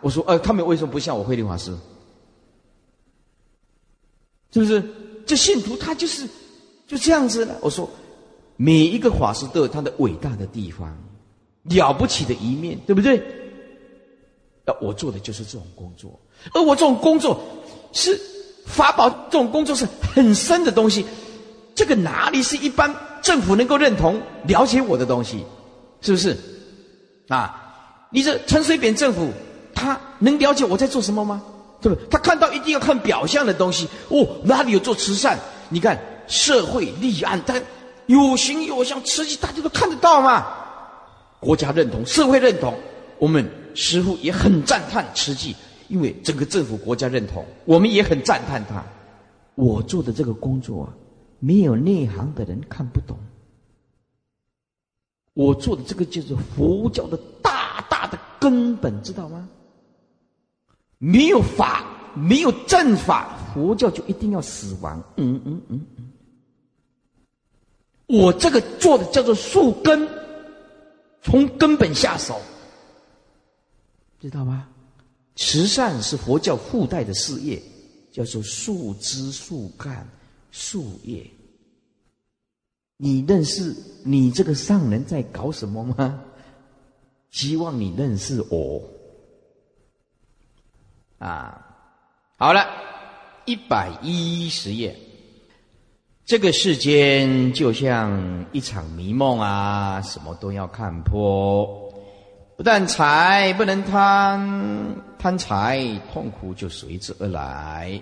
我说呃他们为什么不像我慧律法师？是不是？这信徒他就是就这样子的。我说每一个法师都有他的伟大的地方，了不起的一面，对不对？呃，我做的就是这种工作，而我这种工作是法宝，这种工作是很深的东西。这个哪里是一般政府能够认同、了解我的东西？是不是？啊，你这陈水扁政府，他能了解我在做什么吗？对不？他看到一定要看表象的东西。哦，哪里有做慈善？你看社会立案，他有形有相，实际大家都看得到嘛。国家认同，社会认同，我们。师傅也很赞叹慈济，因为整个政府国家认同，我们也很赞叹他。我做的这个工作啊，没有内行的人看不懂。我做的这个就是佛教的大大的根本，知道吗？没有法，没有正法，佛教就一定要死亡。嗯嗯嗯嗯。我这个做的叫做树根，从根本下手。知道吗？慈善是佛教附带的事业，叫做树枝、树干、树叶。你认识你这个上人在搞什么吗？希望你认识我。啊，好了，一百一十页。这个世间就像一场迷梦啊，什么都要看破。不但财不能贪，贪财痛苦就随之而来；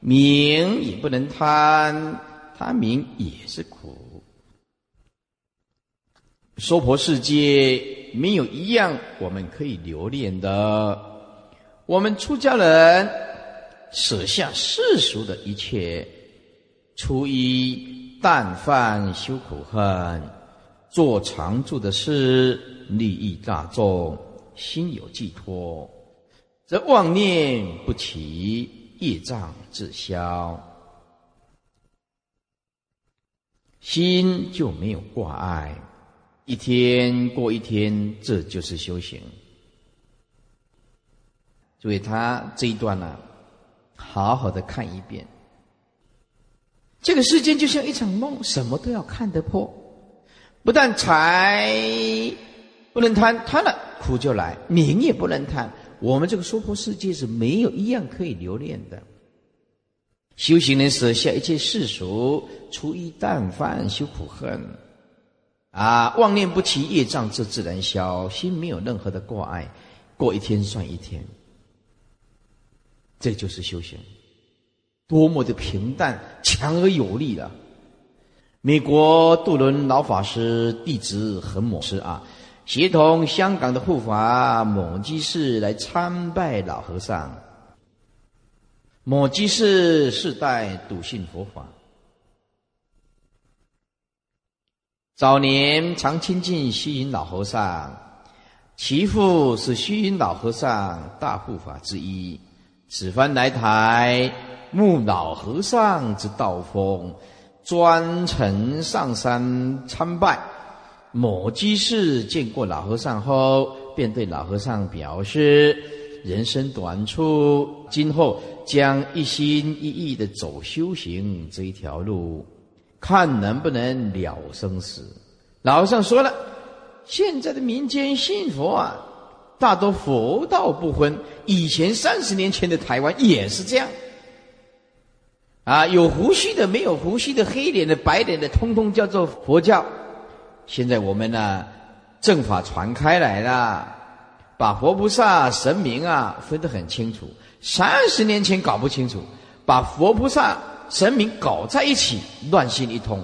名也不能贪，贪名也是苦。娑婆世界没有一样我们可以留恋的。我们出家人舍下世俗的一切，初一淡饭修苦恨，做常住的事。利益大众，心有寄托，则妄念不起，业障自消，心就没有挂碍。一天过一天，这就是修行。所以他这一段呢，好好的看一遍。这个世间就像一场梦，什么都要看得破，不但财。不能贪，贪了苦就来；名也不能贪。我们这个娑婆世界是没有一样可以留恋的。修行人舍下一切世俗，除一淡饭修苦恨，啊，妄念不起，业障自自然消，心没有任何的挂碍，过一天算一天。这就是修行，多么的平淡，强而有力啊。美国杜伦老法师弟子很某师啊。协同香港的护法某居士来参拜老和尚。某居士世代笃信佛法，早年常亲近虚云老和尚，其父是虚云老和尚大护法之一。此番来台，慕老和尚之道风，专程上山参拜。某居士见过老和尚后，便对老和尚表示：人生短促，今后将一心一意的走修行这一条路，看能不能了生死。老和尚说了：现在的民间信佛啊，大多佛道不分。以前三十年前的台湾也是这样，啊，有胡须的，没有胡须的，黑脸的，白脸的，通通叫做佛教。现在我们呢，正法传开来了，把佛菩萨、神明啊分得很清楚。三十年前搞不清楚，把佛菩萨、神明搞在一起，乱心一通。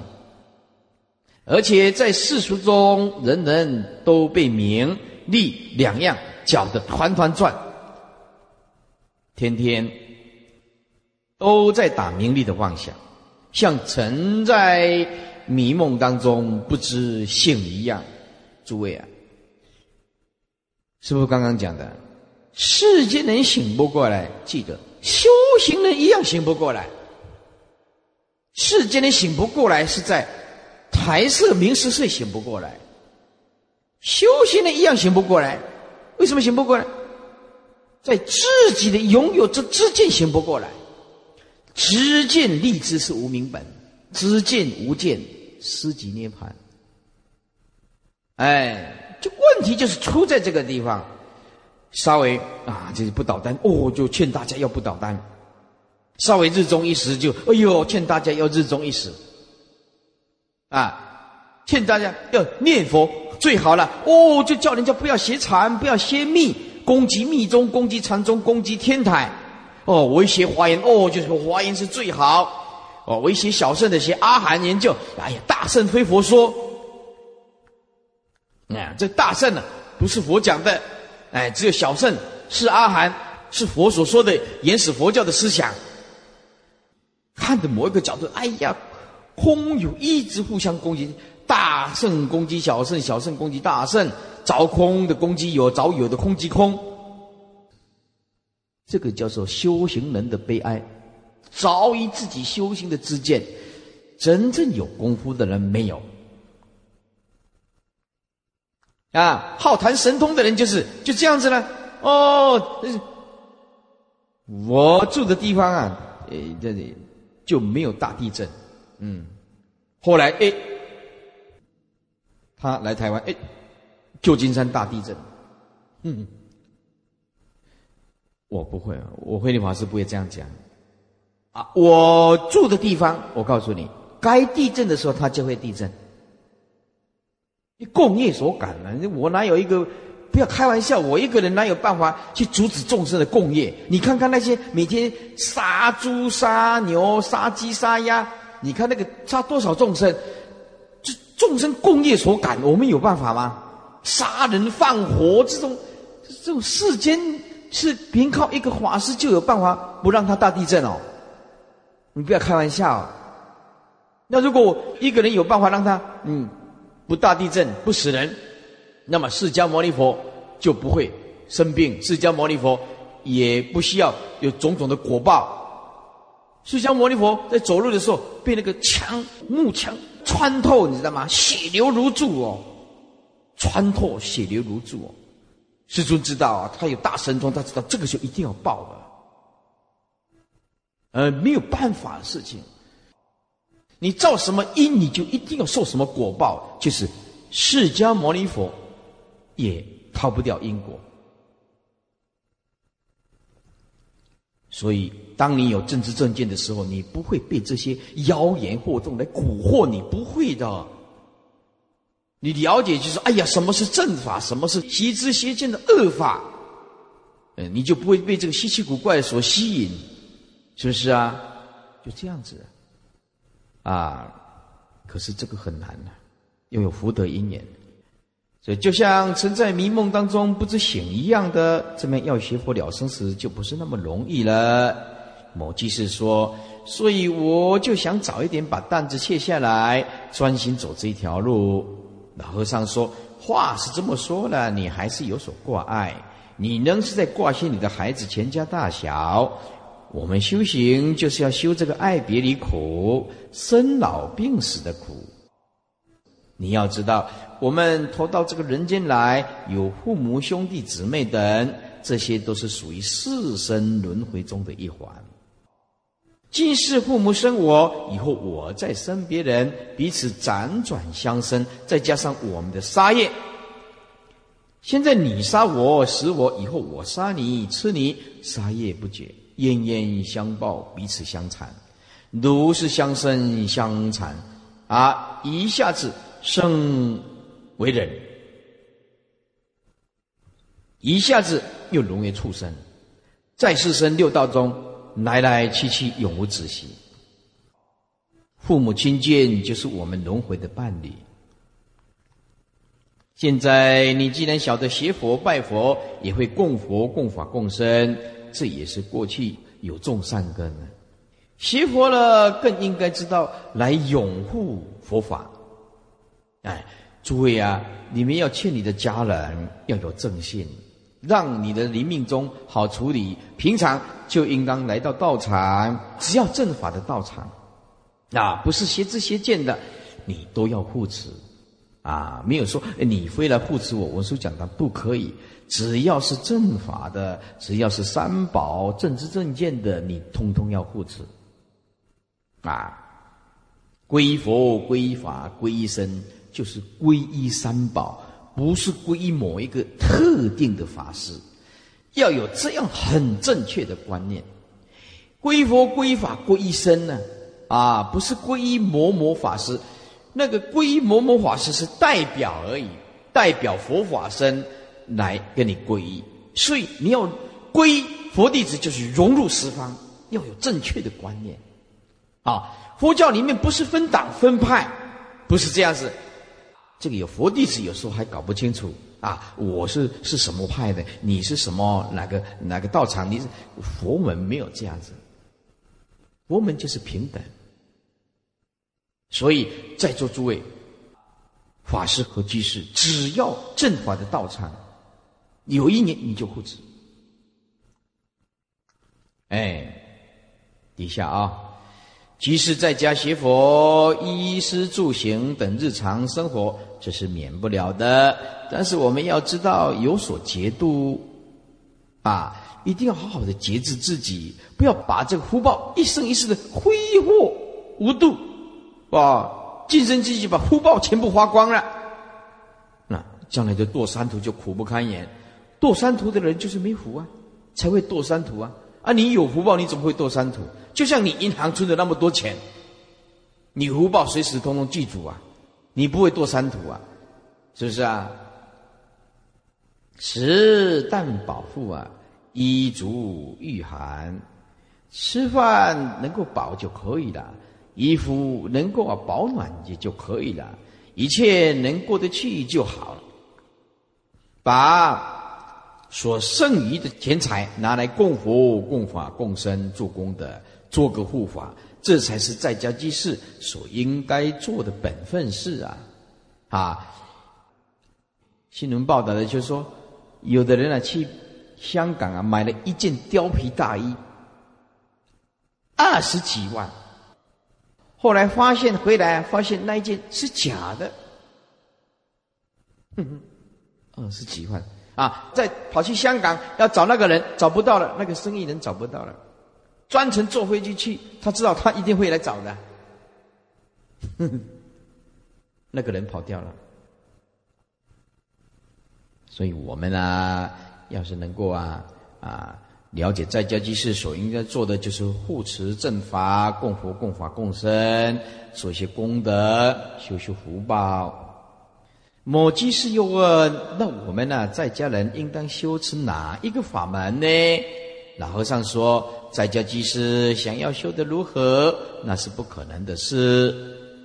而且在世俗中，人人都被名利两样搅得团团转，天天都在打名利的妄想，像沉在。迷梦当中不知醒一样，诸位啊，是不是刚刚讲的，世间人醒不过来，记得修行人一样醒不过来。世间人醒不过来，是在台色名食睡醒不过来。修行人一样醒不过来，为什么醒不过来？在自己的拥有之知见醒不过来。知见立知是无名本，知见无见失即涅盘。哎，这问题就是出在这个地方。稍微啊，就是不捣蛋哦，就劝大家要不捣蛋。稍微日中一时，就哎呦，劝大家要日中一时。啊，劝大家要念佛最好了哦，就叫人家不要邪禅，不要邪密，攻击密宗，攻击禅宗，攻击天台。哦，威胁华严哦，就是华严是最好。哦，威胁小圣的些阿含研究，哎呀，大圣非佛说。哎，这大圣呢，不是佛讲的。哎，只有小圣是阿含，是佛所说的原始佛教的思想。看的某一个角度，哎呀，空有一直互相攻击，大圣攻击小圣，小圣攻击大圣，着空的攻击有，着有的攻击空。这个叫做修行人的悲哀，早已自己修行的知见，真正有功夫的人没有。啊，好谈神通的人就是就这样子了。哦，我住的地方啊，呃，这里就没有大地震。嗯，后来哎，他来台湾，哎，旧金山大地震。嗯，我不会啊，我慧律法师不会这样讲。啊，我住的地方，我告诉你，该地震的时候，它就会地震。你共业所感呢？我哪有一个？不要开玩笑，我一个人哪有办法去阻止众生的共业？你看看那些每天杀猪、杀牛、杀鸡、杀鸭，你看那个杀多少众生？这众生共业所感，我们有办法吗？杀人放火这种，这种世间是凭靠一个法师就有办法不让他大地震哦？你不要开玩笑。那如果一个人有办法让他，嗯。不大地震不死人，那么释迦牟尼佛就不会生病，释迦牟尼佛也不需要有种种的果报。释迦牟尼佛在走路的时候被那个枪木枪穿透，你知道吗？血流如注哦，穿透血流如注哦。师尊知道啊，他有大神通，他知道这个时候一定要报的，呃，没有办法的事情。你造什么因，你就一定要受什么果报。就是释迦牟尼佛也逃不掉因果。所以，当你有政治正见的时候，你不会被这些妖言惑众来蛊惑你，不会的。你了解，就是哎呀，什么是正法，什么是邪知邪见的恶法，嗯，你就不会被这个稀奇古怪所吸引，是不是啊？就这样子。啊，可是这个很难呐，要有福德因缘，所以就像曾在迷梦当中不知醒一样的，这边要学佛了生死就不是那么容易了。某居士说，所以我就想早一点把担子卸下来，专心走这一条路。老和尚说，话是这么说了，你还是有所挂碍，你仍是在挂心你的孩子全家大小。我们修行就是要修这个爱别离苦、生老病死的苦。你要知道，我们投到这个人间来，有父母、兄弟、姊妹等，这些都是属于四生轮回中的一环。今世父母生我，以后我再生别人，彼此辗转相生，再加上我们的杀业。现在你杀我，死我，以后我杀你，吃你，杀业不绝。冤冤相报，彼此相残，如是相生相残，啊，一下子生为人，一下子又沦为畜生，在世生六道中来来去去，永无止息。父母亲见就是我们轮回的伴侣。现在你既然晓得学佛拜佛，也会供佛供法供僧。这也是过去有种善根的，学佛了更应该知道来拥护佛法。哎，诸位啊，你们要劝你的家人要有正信，让你的灵命中好处理。平常就应当来到道场，只要正法的道场，啊，不是邪知邪见的，你都要护持。啊，没有说你非来护持我，文书讲的不可以。只要是正法的，只要是三宝正知正见的，你通通要护持。啊，归佛、归法、归僧，就是皈依三宝，不是皈依某一个特定的法师。要有这样很正确的观念。归佛、归法、归依僧呢？啊，不是皈依某某法师。那个皈依某某法师是代表而已，代表佛法僧来跟你皈依，所以你要皈佛弟子就是融入十方，要有正确的观念。啊，佛教里面不是分党分派，不是这样子。这个有佛弟子有时候还搞不清楚啊，我是是什么派的，你是什么哪个哪个道场？你是佛门没有这样子，佛门就是平等。所以在座诸位法师和居士，只要正法的道场，有一年你就护持。哎，底下啊，即使在家学佛、衣食住行等日常生活，这是免不了的。但是我们要知道有所节度啊，一定要好好的节制自己，不要把这个福报一生一世的挥霍无度。哇！尽身积极把福报全部花光了，那将来的堕三途就苦不堪言。堕三途的人就是没福啊，才会堕三途啊！啊，你有福报，你怎么会堕三途？就像你银行存的那么多钱，你福报随时通通记住啊，你不会堕三途啊，是不是啊？食但饱腹啊，衣足御寒，吃饭能够饱就可以了。衣服能够啊保暖也就可以了，一切能过得去就好了。把所剩余的钱财拿来供佛、供法、供身做功德，做个护法，这才是在家居士所应该做的本分事啊！啊，新闻报道的就是说，有的人啊去香港啊买了一件貂皮大衣，二十几万。后来发现回来，发现那一件是假的，二十几万啊！再跑去香港要找那个人，找不到了，那个生意人找不到了，专程坐飞机去，他知道他一定会来找的，那个人跑掉了。所以我们呢，要是能够啊啊。了解在家居士所应该做的就是护持正法、供佛、供法、供僧，做些功德，修修福报。某居士又问：那我们呢，在家人应当修持哪一个法门呢？老和尚说：在家居士想要修得如何，那是不可能的事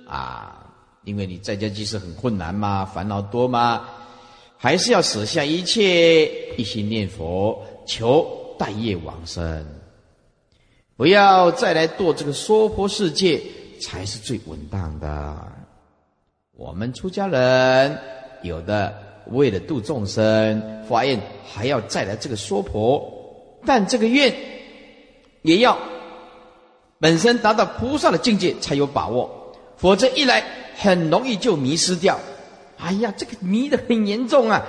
啊！因为你在家居士很困难嘛，烦恼多嘛，还是要舍下一切，一心念佛，求。待业往生，不要再来堕这个娑婆世界，才是最稳当的。我们出家人有的为了度众生发愿，还要再来这个娑婆，但这个愿也要本身达到菩萨的境界才有把握，否则一来很容易就迷失掉。哎呀，这个迷的很严重啊！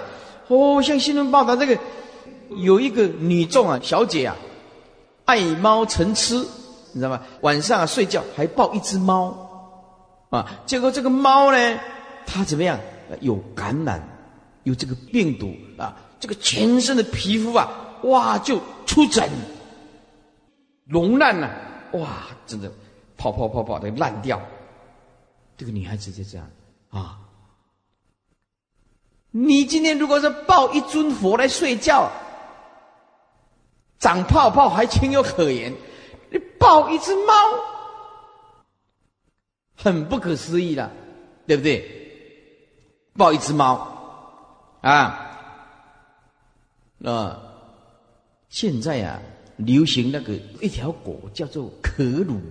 哦，像新闻报道这个。有一个女众啊，小姐啊，爱猫成痴，你知道吗？晚上啊睡觉还抱一只猫，啊，结果这个猫呢，它怎么样？有感染，有这个病毒啊，这个全身的皮肤啊，哇，就出疹、脓烂了，哇，真的泡泡泡泡的烂掉。这个女孩子就这样啊，你今天如果是抱一尊佛来睡觉。长泡泡还情有可原，你抱一只猫，很不可思议的，对不对？抱一只猫，啊，那现在呀，流行那个一条狗叫做可鲁，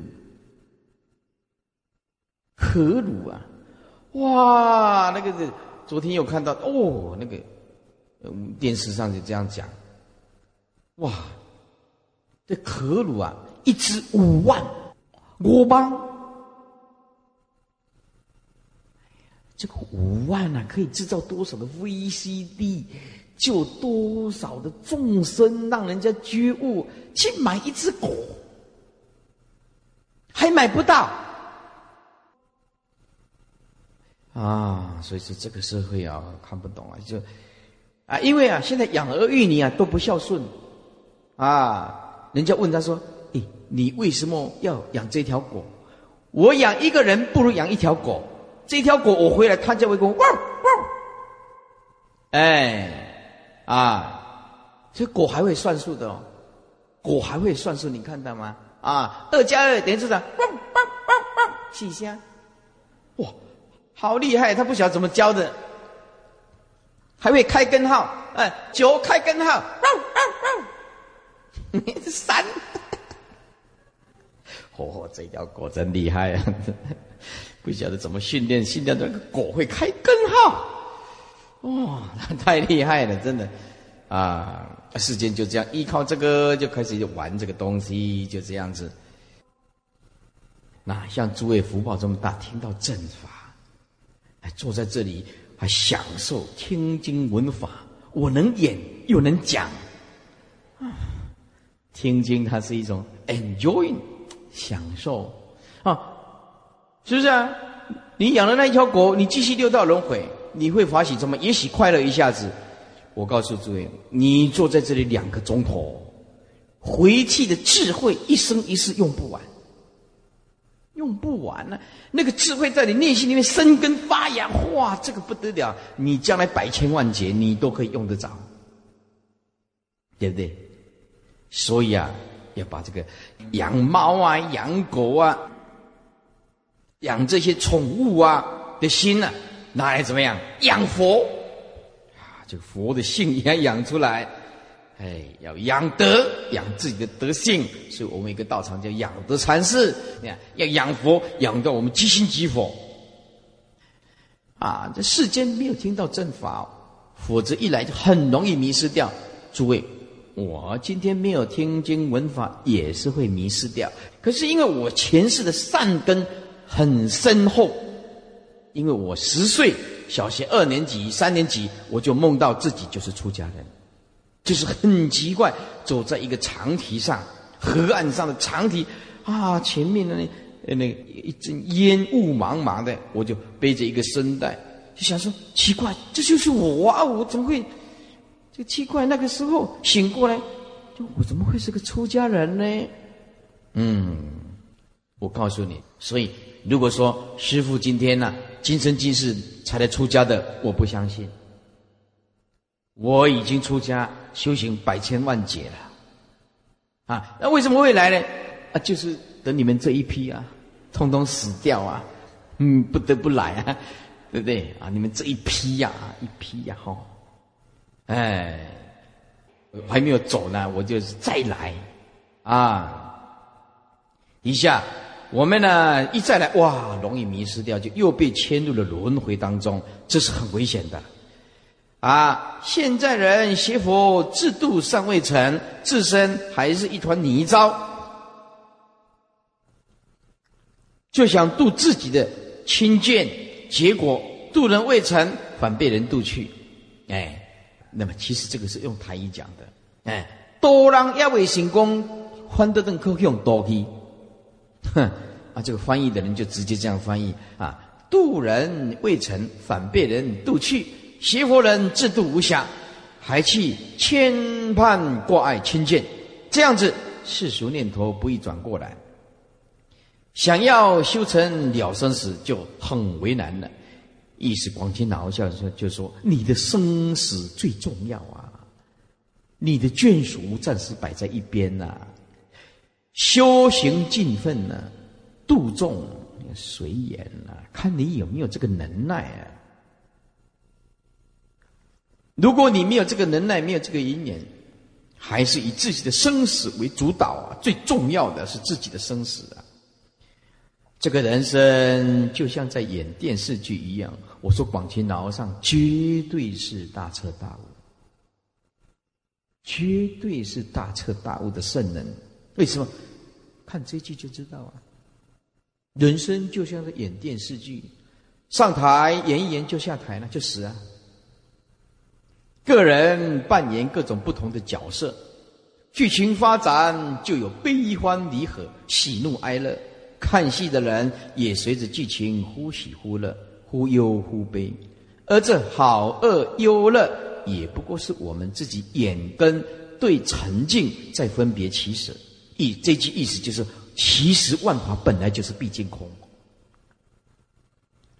可鲁啊，哇，那个是昨天有看到哦，那个嗯，电视上就这样讲。哇，这可鲁啊，一只五万，我帮。这个五万啊，可以制造多少的 VCD，救多少的众生，让人家觉悟，去买一只狗，还买不到啊！所以说这个社会啊，看不懂啊，就啊，因为啊，现在养儿育女啊都不孝顺啊，人家问他说：“诶，你为什么要养这条狗？我养一个人不如养一条狗。”这条狗我回来，它就会跟我汪汪。哎，啊，这狗还会算数的哦，狗还会算数，你看到吗？啊，二加二等于多少？汪汪汪汪，气香，哇，好厉害！他不晓得怎么教的，还会开根号，哎，九开根号，三，哦，这条狗真厉害啊！不晓得怎么训练，训练这个狗会开根号，哇，太厉害了，真的啊！世间就这样依靠这个就开始玩这个东西，就这样子。那像诸位福报这么大，听到正法，还坐在这里还享受听经闻法，我能演又能讲，啊听经它是一种 enjoy 享受啊。是不是啊？你养的那一条狗，你继续六道轮回，你会发喜什么？也许快乐一下子。我告诉诸位，你坐在这里两个钟头，回去的智慧一生一世用不完，用不完呢。那个智慧在你内心里面生根发芽，哇，这个不得了！你将来百千万劫，你都可以用得着，对不对？所以啊，要把这个养猫啊，养狗啊。养这些宠物啊的心呢，拿来怎么样？养佛啊，这个佛的性也要养出来。哎，要养德，养自己的德性。所以我们一个道场叫养德禅师。你看，要养佛，养到我们即心即佛。啊，这世间没有听到正法，否则一来就很容易迷失掉。诸位，我今天没有听经闻法，也是会迷失掉。可是因为我前世的善根。很深厚，因为我十岁，小学二年级、三年级，我就梦到自己就是出家人，就是很奇怪，走在一个长堤上，河岸上的长堤，啊，前面的那那一阵烟雾茫茫的，我就背着一个身带，就想说奇怪，这就是我啊，我怎么会？就奇怪，那个时候醒过来，就我怎么会是个出家人呢？嗯，我告诉你，所以。如果说师父今天呢，今生今世才来出家的，我不相信。我已经出家修行百千万劫了，啊，那为什么会来呢？啊，就是等你们这一批啊，通通死掉啊，嗯，不得不来啊，对不对？啊，你们这一批呀，一批呀，哈，哎，还没有走呢，我就是再来，啊，一下。我们呢一再来哇，容易迷失掉，就又被牵入了轮回当中，这是很危险的。啊，现在人学佛制度尚未成，自身还是一团泥沼，就想渡自己的亲眷，结果渡人未成，反被人渡去。哎，那么其实这个是用台语讲的。哎，多让一位成功，翻得更可用多去。哼，啊，这个翻译的人就直接这样翻译啊：渡人未成，反被人渡去；邪佛人自渡无暇，还去牵绊挂碍亲见，这样子世俗念头不易转过来。想要修成了生死，就很为难了。意思广清老笑说，就说你的生死最重要啊，你的眷属暂时摆在一边呐。修行尽分呢，度众随缘啊，看你有没有这个能耐啊。如果你没有这个能耐，没有这个因缘，还是以自己的生死为主导啊。最重要的是自己的生死啊。这个人生就像在演电视剧一样。我说广清老和尚绝对是大彻大悟，绝对是大彻大悟的圣人。为什么？看这句就知道啊。人生就像是演电视剧，上台演一演就下台了，就死啊。个人扮演各种不同的角色，剧情发展就有悲欢离合、喜怒哀乐。看戏的人也随着剧情忽喜忽乐、忽忧忽悲，而这好恶忧乐，也不过是我们自己眼根对沉静在分别起舍。意这句意思就是，其实万法本来就是毕竟空，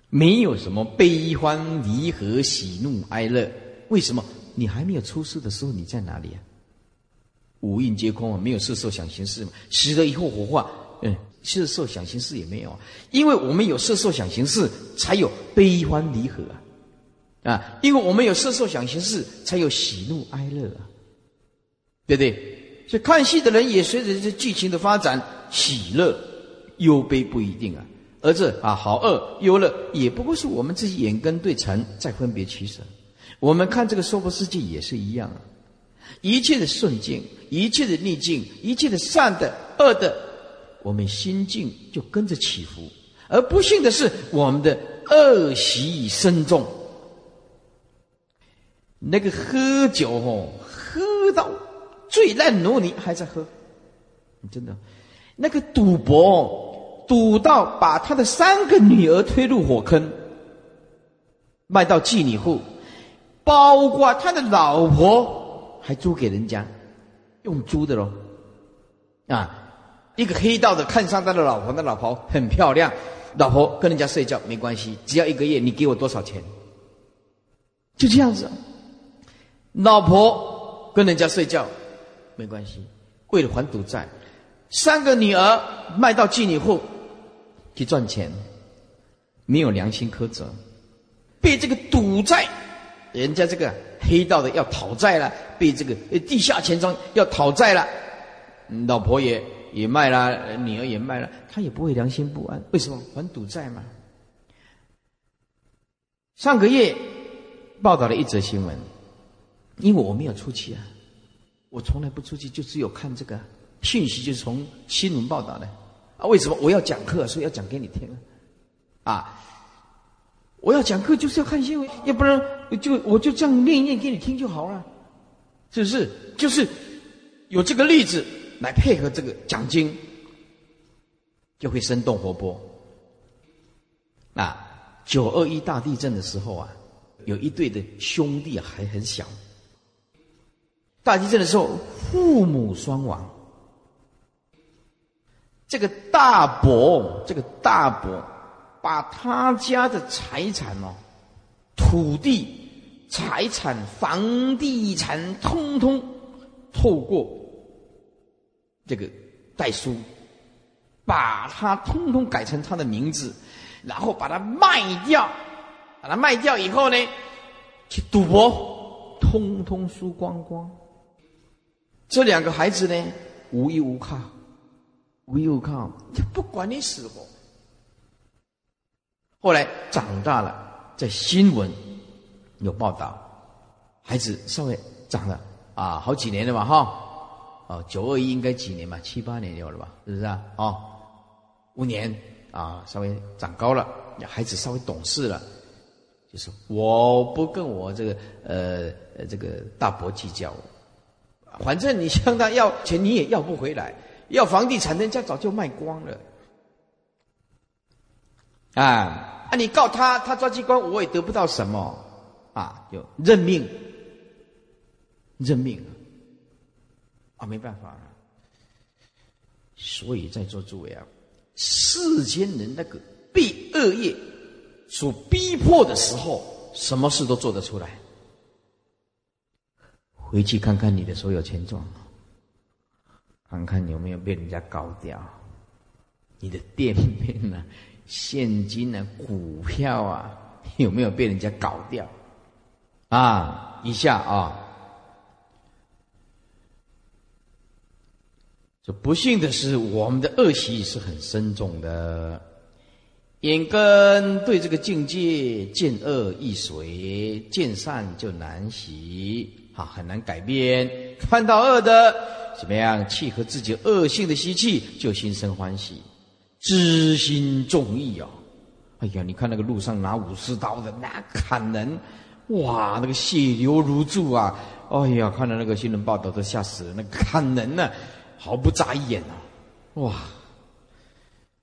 没有什么悲欢离合、喜怒哀乐。为什么？你还没有出世的时候，你在哪里啊？五蕴皆空啊，没有色受想行识嘛。死了以后火化，嗯。色受想行识也没有，因为我们有色受想行识，才有悲欢离合啊！啊，因为我们有色受想行识，才有喜怒哀乐啊，对不对？所以看戏的人也随着这剧情的发展，喜乐忧悲不一定啊。而这啊，好恶忧乐，也不过是我们自己眼根对尘在分别取舍。我们看这个娑婆世界也是一样啊，一切的顺境，一切的逆境，一切的善的恶的。我们心境就跟着起伏，而不幸的是，我们的恶习深重。那个喝酒哦，喝到醉烂如泥还在喝，真的。那个赌博，赌到把他的三个女儿推入火坑，卖到妓女户，包括他的老婆还租给人家，用租的喽，啊。一个黑道的看上他的老婆，那老婆很漂亮，老婆跟人家睡觉没关系，只要一个月你给我多少钱，就这样子。老婆跟人家睡觉没关系，为了还赌债，三个女儿卖到妓女户去赚钱，没有良心苛责，被这个赌债，人家这个黑道的要讨债了，被这个地下钱庄要讨债了，老婆也。也卖了，女儿也卖了，他也不会良心不安。为什么还赌债嘛？上个月报道了一则新闻，因为我没有出去啊，我从来不出去，就只有看这个讯息，就是从新闻报道的啊。为什么我要讲课，所以要讲给你听啊？我要讲课就是要看新闻，要不然就我就这样念一念给你听就好了，是不是？就是有这个例子。来配合这个讲经，就会生动活泼。啊，九二一大地震的时候啊，有一对的兄弟还很小。大地震的时候，父母双亡。这个大伯，这个大伯，把他家的财产哦，土地、财产、房地产，通通透过。这个代书，把它通通改成他的名字，然后把它卖掉，把它卖掉以后呢，去赌博，通通输光光。这两个孩子呢，无依无靠，无依无靠，就不管你死活。后来长大了，在新闻有报道，孩子稍微长了啊，好几年了嘛，哈。哦，九二一应该几年嘛？七八年有了吧？是不是啊？哦，五年啊，稍微长高了，孩子稍微懂事了，就是我不跟我这个呃呃这个大伯计较，反正你向他要钱你也要不回来，要房地产人家早就卖光了，啊啊！你告他，他抓机关我也得不到什么，啊，就认命，认命。啊，没办法，所以在座诸位啊，世间人那个被恶业所逼迫的时候，什么事都做得出来。回去看看你的所有钱状，看看有没有被人家搞掉，你的店面啊、现金啊、股票啊，有没有被人家搞掉？啊，一下啊。这不幸的是，我们的恶习是很深重的，眼根对这个境界见恶易随，见善就难习，啊，很难改变。看到恶的，怎么样契合自己恶性的习气，就心生欢喜，知心重义啊！哎呀，你看那个路上拿武士刀的，那砍人，哇，那个血流如注啊！哎呀，看到那个新闻报道都吓死了，那砍人呢，毫不眨眼啊！哇，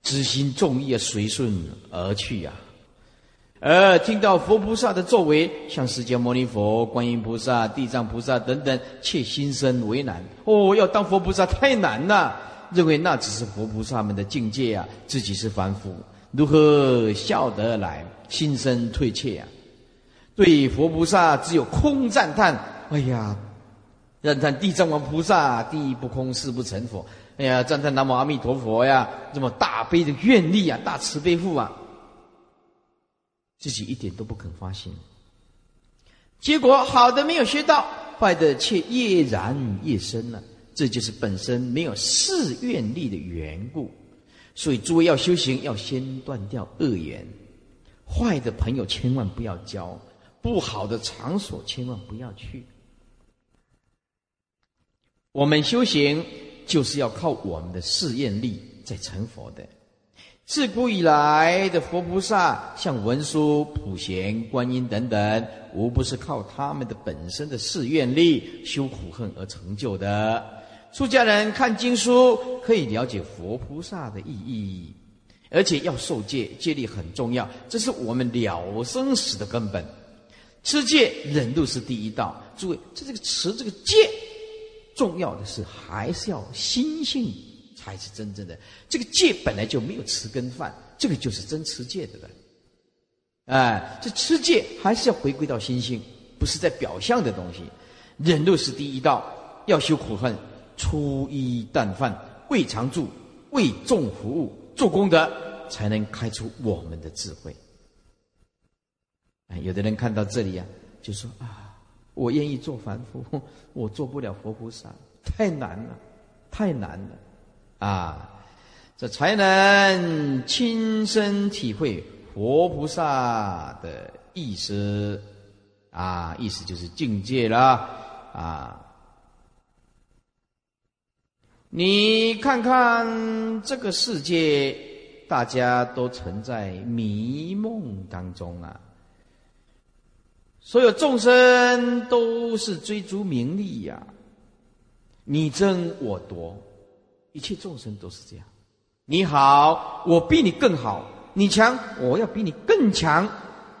知心重义啊，随顺而去呀。而听到佛菩萨的作为，像释迦牟尼佛、观音菩萨、地藏菩萨等等，却心生为难。哦，要当佛菩萨太难了，认为那只是佛菩萨们的境界啊，自己是凡夫，如何笑得来？心生退怯啊！对佛菩萨只有空赞叹。哎呀，赞叹地藏王菩萨，地不空，誓不成佛。哎呀，赞叹南无阿弥陀佛呀，这么大悲的愿力啊，大慈悲父啊！自己一点都不肯发心，结果好的没有学到，坏的却越燃越深了。这就是本身没有誓愿力的缘故。所以诸位要修行，要先断掉恶缘，坏的朋友千万不要交，不好的场所千万不要去。我们修行就是要靠我们的誓愿力在成佛的。自古以来的佛菩萨，像文殊、普贤、观音等等，无不是靠他们的本身的誓愿力修苦恨而成就的。出家人看经书，可以了解佛菩萨的意义，而且要受戒，戒力很重要，这是我们了生死的根本。持戒忍度是第一道，诸位，这这个持这个戒，重要的是还是要心性。才是真正的这个戒本来就没有吃跟饭，这个就是真持戒的了。哎，这持戒还是要回归到心性，不是在表象的东西。忍辱是第一道，要修苦恨，粗衣淡饭，为常住，为众服务，做功德，才能开出我们的智慧。哎，有的人看到这里啊，就说啊，我愿意做凡夫，我做不了佛菩萨，太难了，太难了。啊，这才能亲身体会活菩萨的意思啊！意思就是境界了啊！你看看这个世界，大家都存在迷梦当中啊！所有众生都是追逐名利呀，你争我夺。一切众生都是这样，你好，我比你更好；你强，我要比你更强。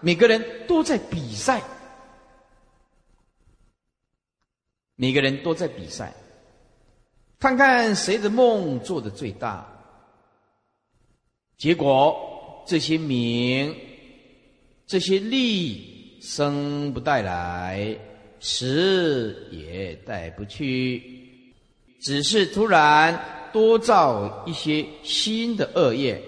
每个人都在比赛，每个人都在比赛，看看谁的梦做的最大。结果这些名、这些利生不带来，死也带不去，只是突然。多造一些新的恶业，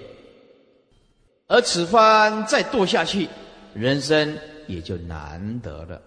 而此番再堕下去，人生也就难得了。